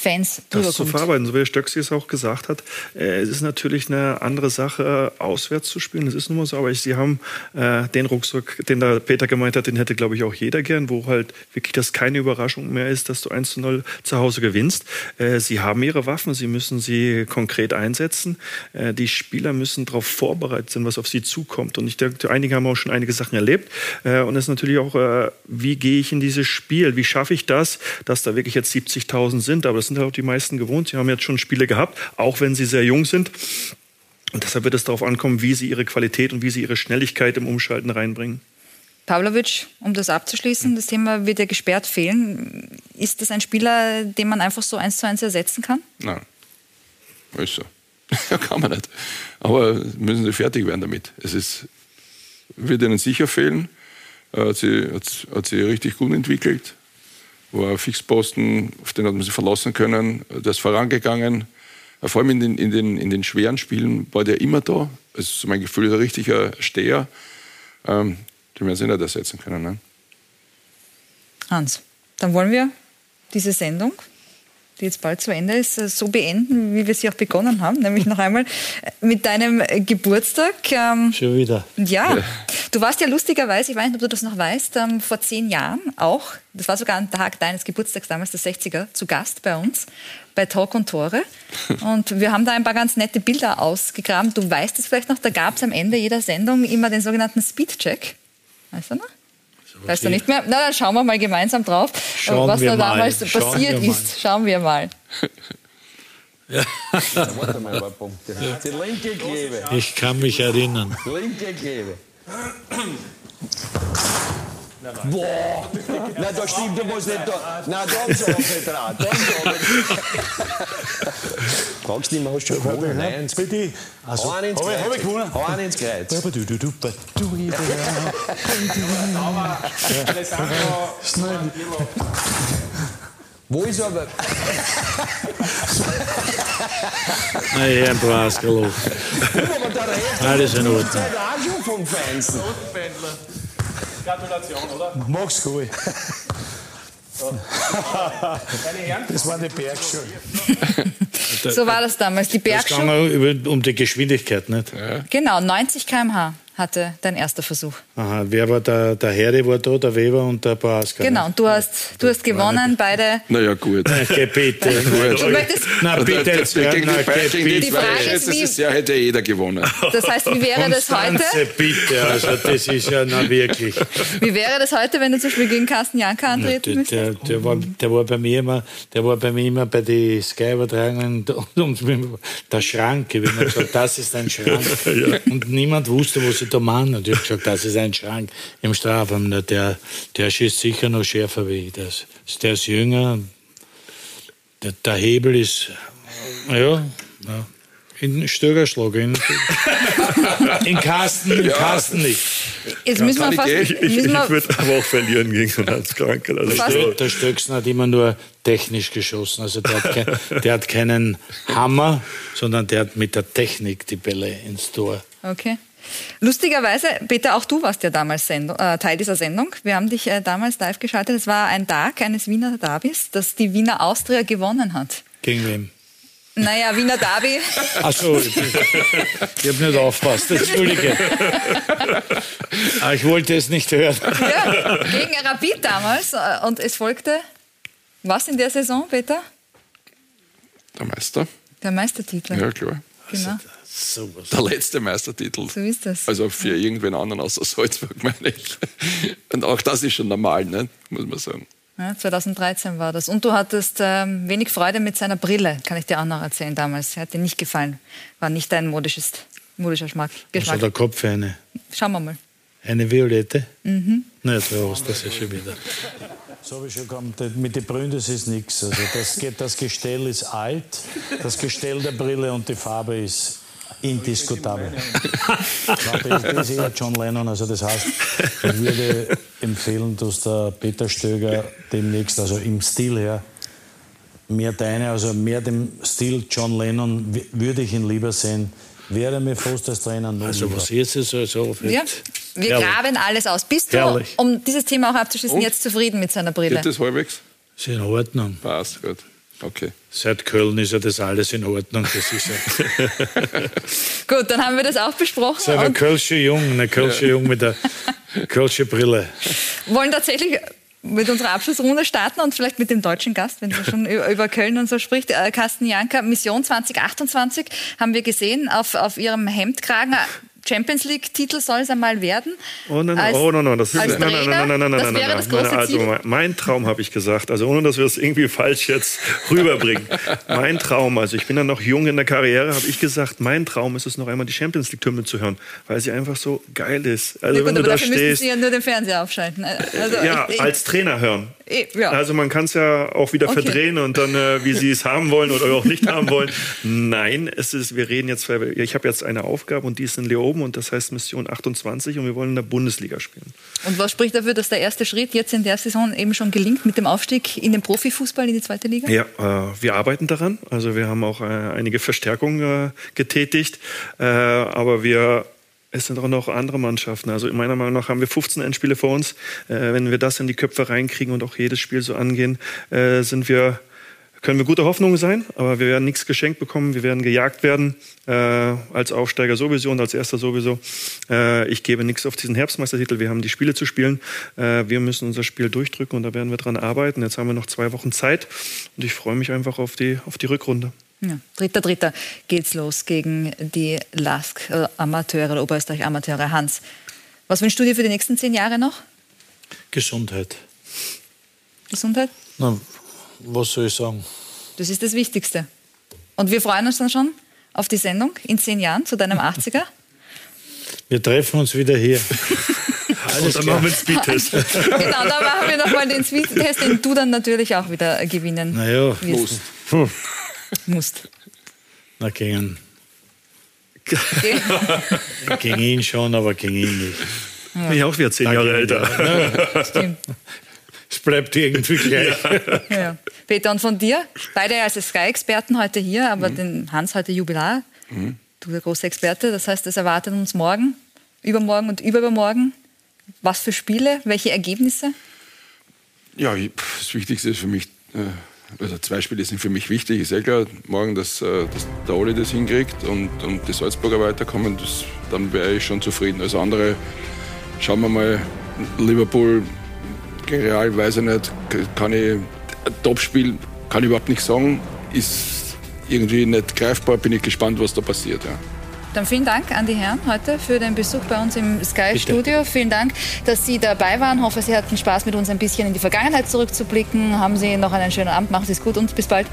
Fans Das zu verarbeiten, so wie Stöcksi es auch gesagt hat. Äh, es ist natürlich eine andere Sache, auswärts zu spielen. Das ist nun mal so. Aber sie haben äh, den Rucksack, den der Peter gemeint hat, den hätte, glaube ich, auch jeder gern, wo halt wirklich das keine Überraschung mehr ist, dass du 1 zu 0 zu Hause gewinnst. Äh, sie haben ihre Waffen, sie müssen sie konkret einsetzen. Äh, die Spieler müssen darauf vorbereitet sein, was auf sie zukommt. Und ich denke, einige haben auch schon einige Sachen erlebt. Äh, und es ist natürlich auch, äh, wie gehe ich in dieses Spiel? Wie schaffe ich das, dass da wirklich jetzt 70.000 sind? Aber das sind auch die meisten gewohnt. Sie haben jetzt schon Spiele gehabt, auch wenn sie sehr jung sind. Und deshalb wird es darauf ankommen, wie sie ihre Qualität und wie sie ihre Schnelligkeit im Umschalten reinbringen. Pavlovic, um das abzuschließen, das Thema wird ja gesperrt fehlen. Ist das ein Spieler, den man einfach so eins zu eins ersetzen kann? Nein. Ist so. Ja, kann man nicht. Aber müssen sie fertig werden damit. Es ist, wird ihnen sicher fehlen. Hat sie, hat, hat sie richtig gut entwickelt war ein Fixposten, auf den hat man sich verlassen können. Der ist vorangegangen. Vor allem in den, in den, in den schweren Spielen war der immer da. Das ist mein Gefühl, ein richtiger Steher. Ähm, den werden sie nicht ersetzen können. Ne? Hans, dann wollen wir diese Sendung, die jetzt bald zu Ende ist, äh, so beenden, wie wir sie auch begonnen haben, nämlich noch einmal äh, mit deinem äh, Geburtstag. Ähm, Schon wieder. ja, du warst ja lustigerweise, ich weiß nicht, ob du das noch weißt, ähm, vor zehn Jahren auch, das war sogar am Tag deines Geburtstags damals, der 60er, zu Gast bei uns, bei Talk und Tore. Und wir haben da ein paar ganz nette Bilder ausgegraben. Du weißt es vielleicht noch, da gab es am Ende jeder Sendung immer den sogenannten Speedcheck. Weißt du noch? Weißt du nicht mehr? Na, dann schauen wir mal gemeinsam drauf, Schauen was da mal. damals Schauen passiert ist. Schauen wir mal. Warte mal, ein paar Punkte. Die linke Klebe. Ich kann mich erinnern. Linke Klebe. Boah! Na, da stimmt, du musst nicht da. Nein, da haben sie auch nicht dran. Da haben sie auch nicht Fragst du nicht mehr, hast du schon gewonnen? Nein, ins Bitte. Also, Hau ins Kreuz. hab ich gewonnen? Hau ins Kreuz. Aber du, du, du, du, du, Wo ist aber. Nein, ein Braskerloch. Aber der Rest Alles in Ordnung. Zeit auch schon vom Feinsten. Gratulation, oder? Mach's gut. Das war die Bergschuhe. So war das damals. Die Das Bergschuh. ging über- um die Geschwindigkeit, nicht? Genau, 90 km/h hatte dein erster Versuch. Aha, wer war der, der Harry war da, der Weber und der Paska. Genau, und du hast, du hast gewonnen, beide. Naja, gut. Okay, bitte. Du möchtest- Na, bitte. Das, das, gegen na, die, Be- gegen die Die Frage zwei ist, wie- das Jahr hätte jeder gewonnen. Das heißt, wie wäre das heute? Bitte, also das ist ja na wirklich. Wie wäre das heute, wenn du zum Beispiel gegen Carsten Janka Der, antreten müsstest? der, der, war, der war bei mir immer, der war bei mir immer bei den Sky-Übertragungen der Schrank. Ich habe immer gesagt, das ist ein Schrank. Und niemand wusste, was ich meine. Und ich habe gesagt, das ist ein Schrank im Strafraum. Der, der schießt sicher noch schärfer wie ich. Das, der ist jünger. Der, der Hebel ist, ja, ja. In Stögerschlag. In, in Kasten, in Ja. Kasten nicht. Jetzt müssen wir fast. Ich, ich, ich würde aber auch verlieren gegen so einen Hans Krankel. Also so. Der Stöcksen hat immer nur technisch geschossen. Also der hat, kein, der hat keinen Hammer, sondern der hat mit der Technik die Bälle ins Tor. okay. Lustigerweise, Peter, auch du warst ja damals Sendung, äh, Teil dieser Sendung. Wir haben dich äh, damals live geschaltet. Es war ein Tag eines Wiener Derbys, das die Wiener Austria gewonnen hat. Gegen wem? Naja, Wiener Derby. Achso, ich, ich habe nicht aufpasst. Entschuldige. Ah, ich wollte es nicht hören. Ja, gegen Rapid damals. Äh, Und es folgte, was in der Saison, Peter? Der Meister. Der Meistertitel. Ja, klar. Genau. Der letzte Meistertitel. So ist das. Also für irgendwen anderen außer Salzburg, meine ich. Und auch das ist schon normal, ne? muss man sagen. Ja, 2013 war das. Und du hattest ähm, wenig Freude mit seiner Brille, kann ich dir auch noch erzählen damals. Er hat dir nicht gefallen. War nicht dein modisches, modischer Geschmack. Was hat der Kopf für eine? Schauen wir mal. Eine Violette? Mhm. Na, da hast du das ja schon wieder. So habe ich schon gehabt. Mit den Brühen, das ist nichts. Also das, das Gestell ist alt, das Gestell der Brille und die Farbe ist indiskutabel. Das, das ist eher John Lennon. Also das heißt, ich würde empfehlen, dass der Peter Stöger demnächst, also im Stil her, mehr deine, also mehr dem Stil John Lennon, würde ich ihn lieber sehen. Wäre mir fast als Trainer noch Also, lieber. was jetzt so, so Ja, wir Herrlich. graben alles aus. Bist du, Herrlich. um dieses Thema auch abzuschließen, Und? jetzt zufrieden mit seiner Brille? Geht das halbwegs? Ist in Ordnung. Passt, gut. Okay. Seit Köln ist ja das alles in Ordnung. Das ist ja. Gut, dann haben wir das auch besprochen So ein und Kölsche Jung, ein Kölsche Jung mit der Kölsche Brille. wollen tatsächlich mit unserer Abschlussrunde starten und vielleicht mit dem deutschen Gast, wenn du schon über über Köln und so spricht. Äh, Carsten Janka, Mission 2028 haben wir gesehen auf, auf ihrem Hemdkragen. Champions League-Titel soll es einmal werden. Oh nein, Als- oh nein, nein, das als nein, nein, nein, nein, nein, nein, das nein, wäre nein, das nein, große also Ziel. mein, mein Traum habe ich gesagt, also ohne dass wir es irgendwie falsch jetzt rüberbringen. mein Traum, also ich bin ja noch jung in der Karriere, habe ich gesagt, mein Traum ist es noch einmal die Champions League Hymne zu hören, weil sie einfach so geil ist. Also ja, wenn gut, du aber da stehst, Sie ja nur den Fernseher aufschalten. Äh, Also ja, ich, ich, als Trainer hören. ich, ja. Also man kann es ja auch wieder Okay. verdrehen und dann, äh, wie sie es haben wollen oder auch nicht haben wollen. Nein, es ist, wir reden jetzt, ich habe jetzt eine Aufgabe und die ist in Leoben und das heißt Mission 28 und wir wollen in der Bundesliga spielen. Und was spricht dafür, dass der erste Schritt jetzt in der Saison eben schon gelingt mit dem Aufstieg in den Profifußball in die zweite Liga? Ja, äh, wir arbeiten daran. Also wir haben auch äh, einige Verstärkungen äh, getätigt, äh, aber wir es sind auch noch andere Mannschaften. Also meiner Meinung nach haben wir 15 Endspiele vor uns. Äh, wenn wir das in die Köpfe reinkriegen und auch jedes Spiel so angehen, äh, sind wir können wir gute Hoffnungen sein, aber wir werden nichts geschenkt bekommen, wir werden gejagt werden, äh, als Aufsteiger sowieso und als Erster sowieso. Äh, ich gebe nichts auf diesen Herbstmeistertitel, wir haben die Spiele zu spielen, äh, wir müssen unser Spiel durchdrücken und da werden wir dran arbeiten. Jetzt haben wir noch zwei Wochen Zeit und ich freue mich einfach auf die, auf die Rückrunde. Ja, dritter, dritter geht's los gegen die LASK äh, Amateure oder Oberösterreich Amateure. Hans, was wünschst du dir für die nächsten zehn Jahre noch? Gesundheit. Gesundheit? Na, was soll ich sagen? Das ist das Wichtigste. Und wir freuen uns dann schon auf die Sendung in zehn Jahren zu deinem 80er. Wir treffen uns wieder hier. Alles und dann machen wir den Speedtest. genau, dann machen wir nochmal den Speedtest, den du dann natürlich auch wieder gewinnen Naja, musst. Hm. musst. Na, gegen, gegen ihn schon, aber gegen ihn nicht. Ja. Ich auch wieder zehn Jahre älter. Ja. Stimmt. Es bleibt irgendwie gleich. Ja. Peter, und von dir? Beide als Sky-Experten heute hier, aber mhm. den Hans heute Jubilar. Mhm. Du der große Experte. Das heißt, es erwartet uns morgen, übermorgen und übermorgen. Was für Spiele? Welche Ergebnisse? Ja, das Wichtigste ist für mich, äh, also zwei Spiele sind für mich wichtig. Ist ja klar, morgen, dass, äh, dass der Oli das hinkriegt und, und die Salzburger weiterkommen, das, dann wäre ich schon zufrieden. Also andere, schauen wir mal, Liverpool gegen Real, weiß ich nicht, kann ich, ein Topspiel kann ich überhaupt nicht sagen, ist irgendwie nicht greifbar, bin ich gespannt, was da passiert. Ja. Dann vielen Dank an die Herren heute für den Besuch bei uns im Sky Studio. Vielen Dank, dass Sie dabei waren. Ich hoffe, Sie hatten Spaß, mit uns ein bisschen in die Vergangenheit zurückzublicken. Haben Sie noch einen schönen Abend, machen Sie es gut und bis bald.